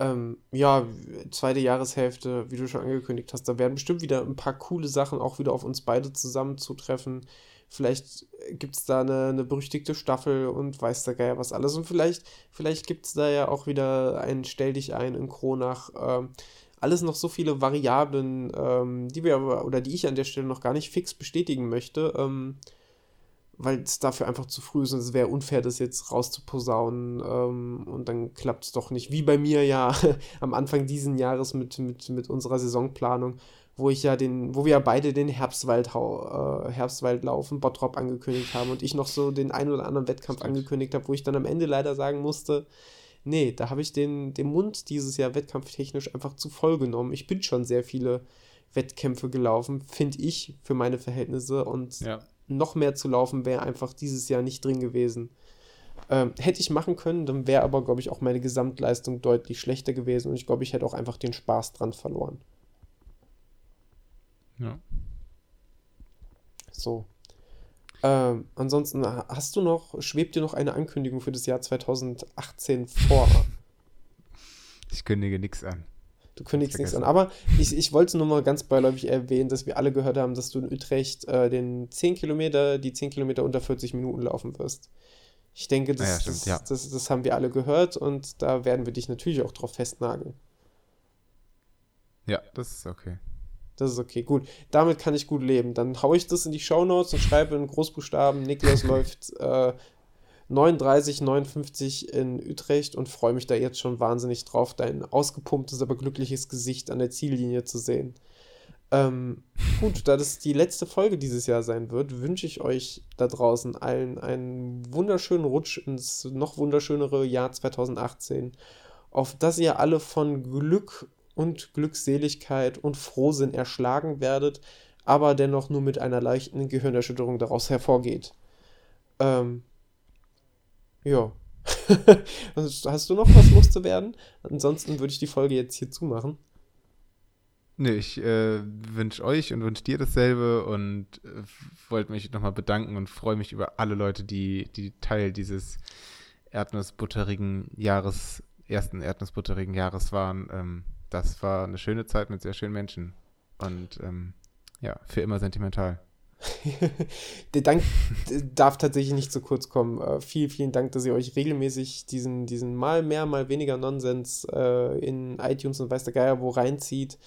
Ähm, ja, zweite Jahreshälfte, wie du schon angekündigt hast, da werden bestimmt wieder ein paar coole Sachen auch wieder auf uns beide zusammenzutreffen. Vielleicht gibt es da eine, eine berüchtigte Staffel und weiß der Geier was alles. Und vielleicht, vielleicht gibt es da ja auch wieder ein Stell dich ein in Kronach. Ähm, alles noch so viele Variablen, ähm, die wir aber, oder die ich an der Stelle noch gar nicht fix bestätigen möchte. Ähm, weil es dafür einfach zu früh ist und es wäre unfair, das jetzt rauszuposaunen ähm, und dann klappt es doch nicht. Wie bei mir ja <laughs> am Anfang diesen Jahres mit, mit, mit unserer Saisonplanung, wo ich ja den, wo wir ja beide den Herbstwald, äh, Herbstwaldlauf in Bottrop angekündigt haben und ich noch so den einen oder anderen Wettkampf angekündigt habe, wo ich dann am Ende leider sagen musste, nee, da habe ich den, den Mund dieses Jahr wettkampftechnisch einfach zu voll genommen. Ich bin schon sehr viele Wettkämpfe gelaufen, finde ich, für meine Verhältnisse und ja noch mehr zu laufen wäre einfach dieses Jahr nicht drin gewesen. Ähm, hätte ich machen können, dann wäre aber, glaube ich, auch meine Gesamtleistung deutlich schlechter gewesen und ich glaube, ich hätte auch einfach den Spaß dran verloren. Ja. So. Ähm, ansonsten hast du noch, schwebt dir noch eine Ankündigung für das Jahr 2018 vor? Ich kündige nichts an. Du kündigst nichts an. Aber ich, ich wollte nur mal ganz beiläufig erwähnen, dass wir alle gehört haben, dass du in Utrecht äh, den 10 Kilometer, die 10 Kilometer unter 40 Minuten laufen wirst. Ich denke, das, ah ja, stimmt, das, ja. das, das, haben wir alle gehört und da werden wir dich natürlich auch drauf festnageln. Ja, das ist okay. Das ist okay, gut. Damit kann ich gut leben. Dann haue ich das in die Shownotes und schreibe in Großbuchstaben, Niklas <laughs> läuft äh, 39, 59 in Utrecht und freue mich da jetzt schon wahnsinnig drauf, dein ausgepumptes, aber glückliches Gesicht an der Ziellinie zu sehen. Ähm, gut, da das die letzte Folge dieses Jahr sein wird, wünsche ich euch da draußen allen einen wunderschönen Rutsch ins noch wunderschönere Jahr 2018, auf das ihr alle von Glück und Glückseligkeit und Frohsinn erschlagen werdet, aber dennoch nur mit einer leichten Gehirnerschütterung daraus hervorgeht. Ähm, ja. <laughs> Hast du noch was loszuwerden? Ansonsten würde ich die Folge jetzt hier zumachen. Nee, ich äh, wünsche euch und wünsche dir dasselbe und äh, wollte mich nochmal bedanken und freue mich über alle Leute, die, die Teil dieses erdnussbutterigen Jahres, ersten erdnussbutterigen Jahres waren. Ähm, das war eine schöne Zeit mit sehr schönen Menschen. Und ähm, ja, für immer sentimental. <laughs> der Dank darf tatsächlich nicht zu kurz kommen. Äh, vielen, vielen Dank, dass ihr euch regelmäßig diesen, diesen mal mehr, mal weniger Nonsens äh, in iTunes und weiß der Geier wo reinzieht.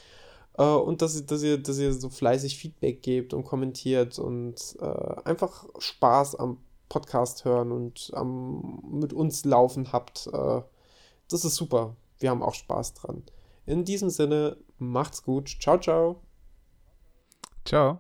Äh, und dass, dass, ihr, dass ihr so fleißig Feedback gebt und kommentiert und äh, einfach Spaß am Podcast hören und am, mit uns laufen habt. Äh, das ist super. Wir haben auch Spaß dran. In diesem Sinne, macht's gut. Ciao, ciao. Ciao.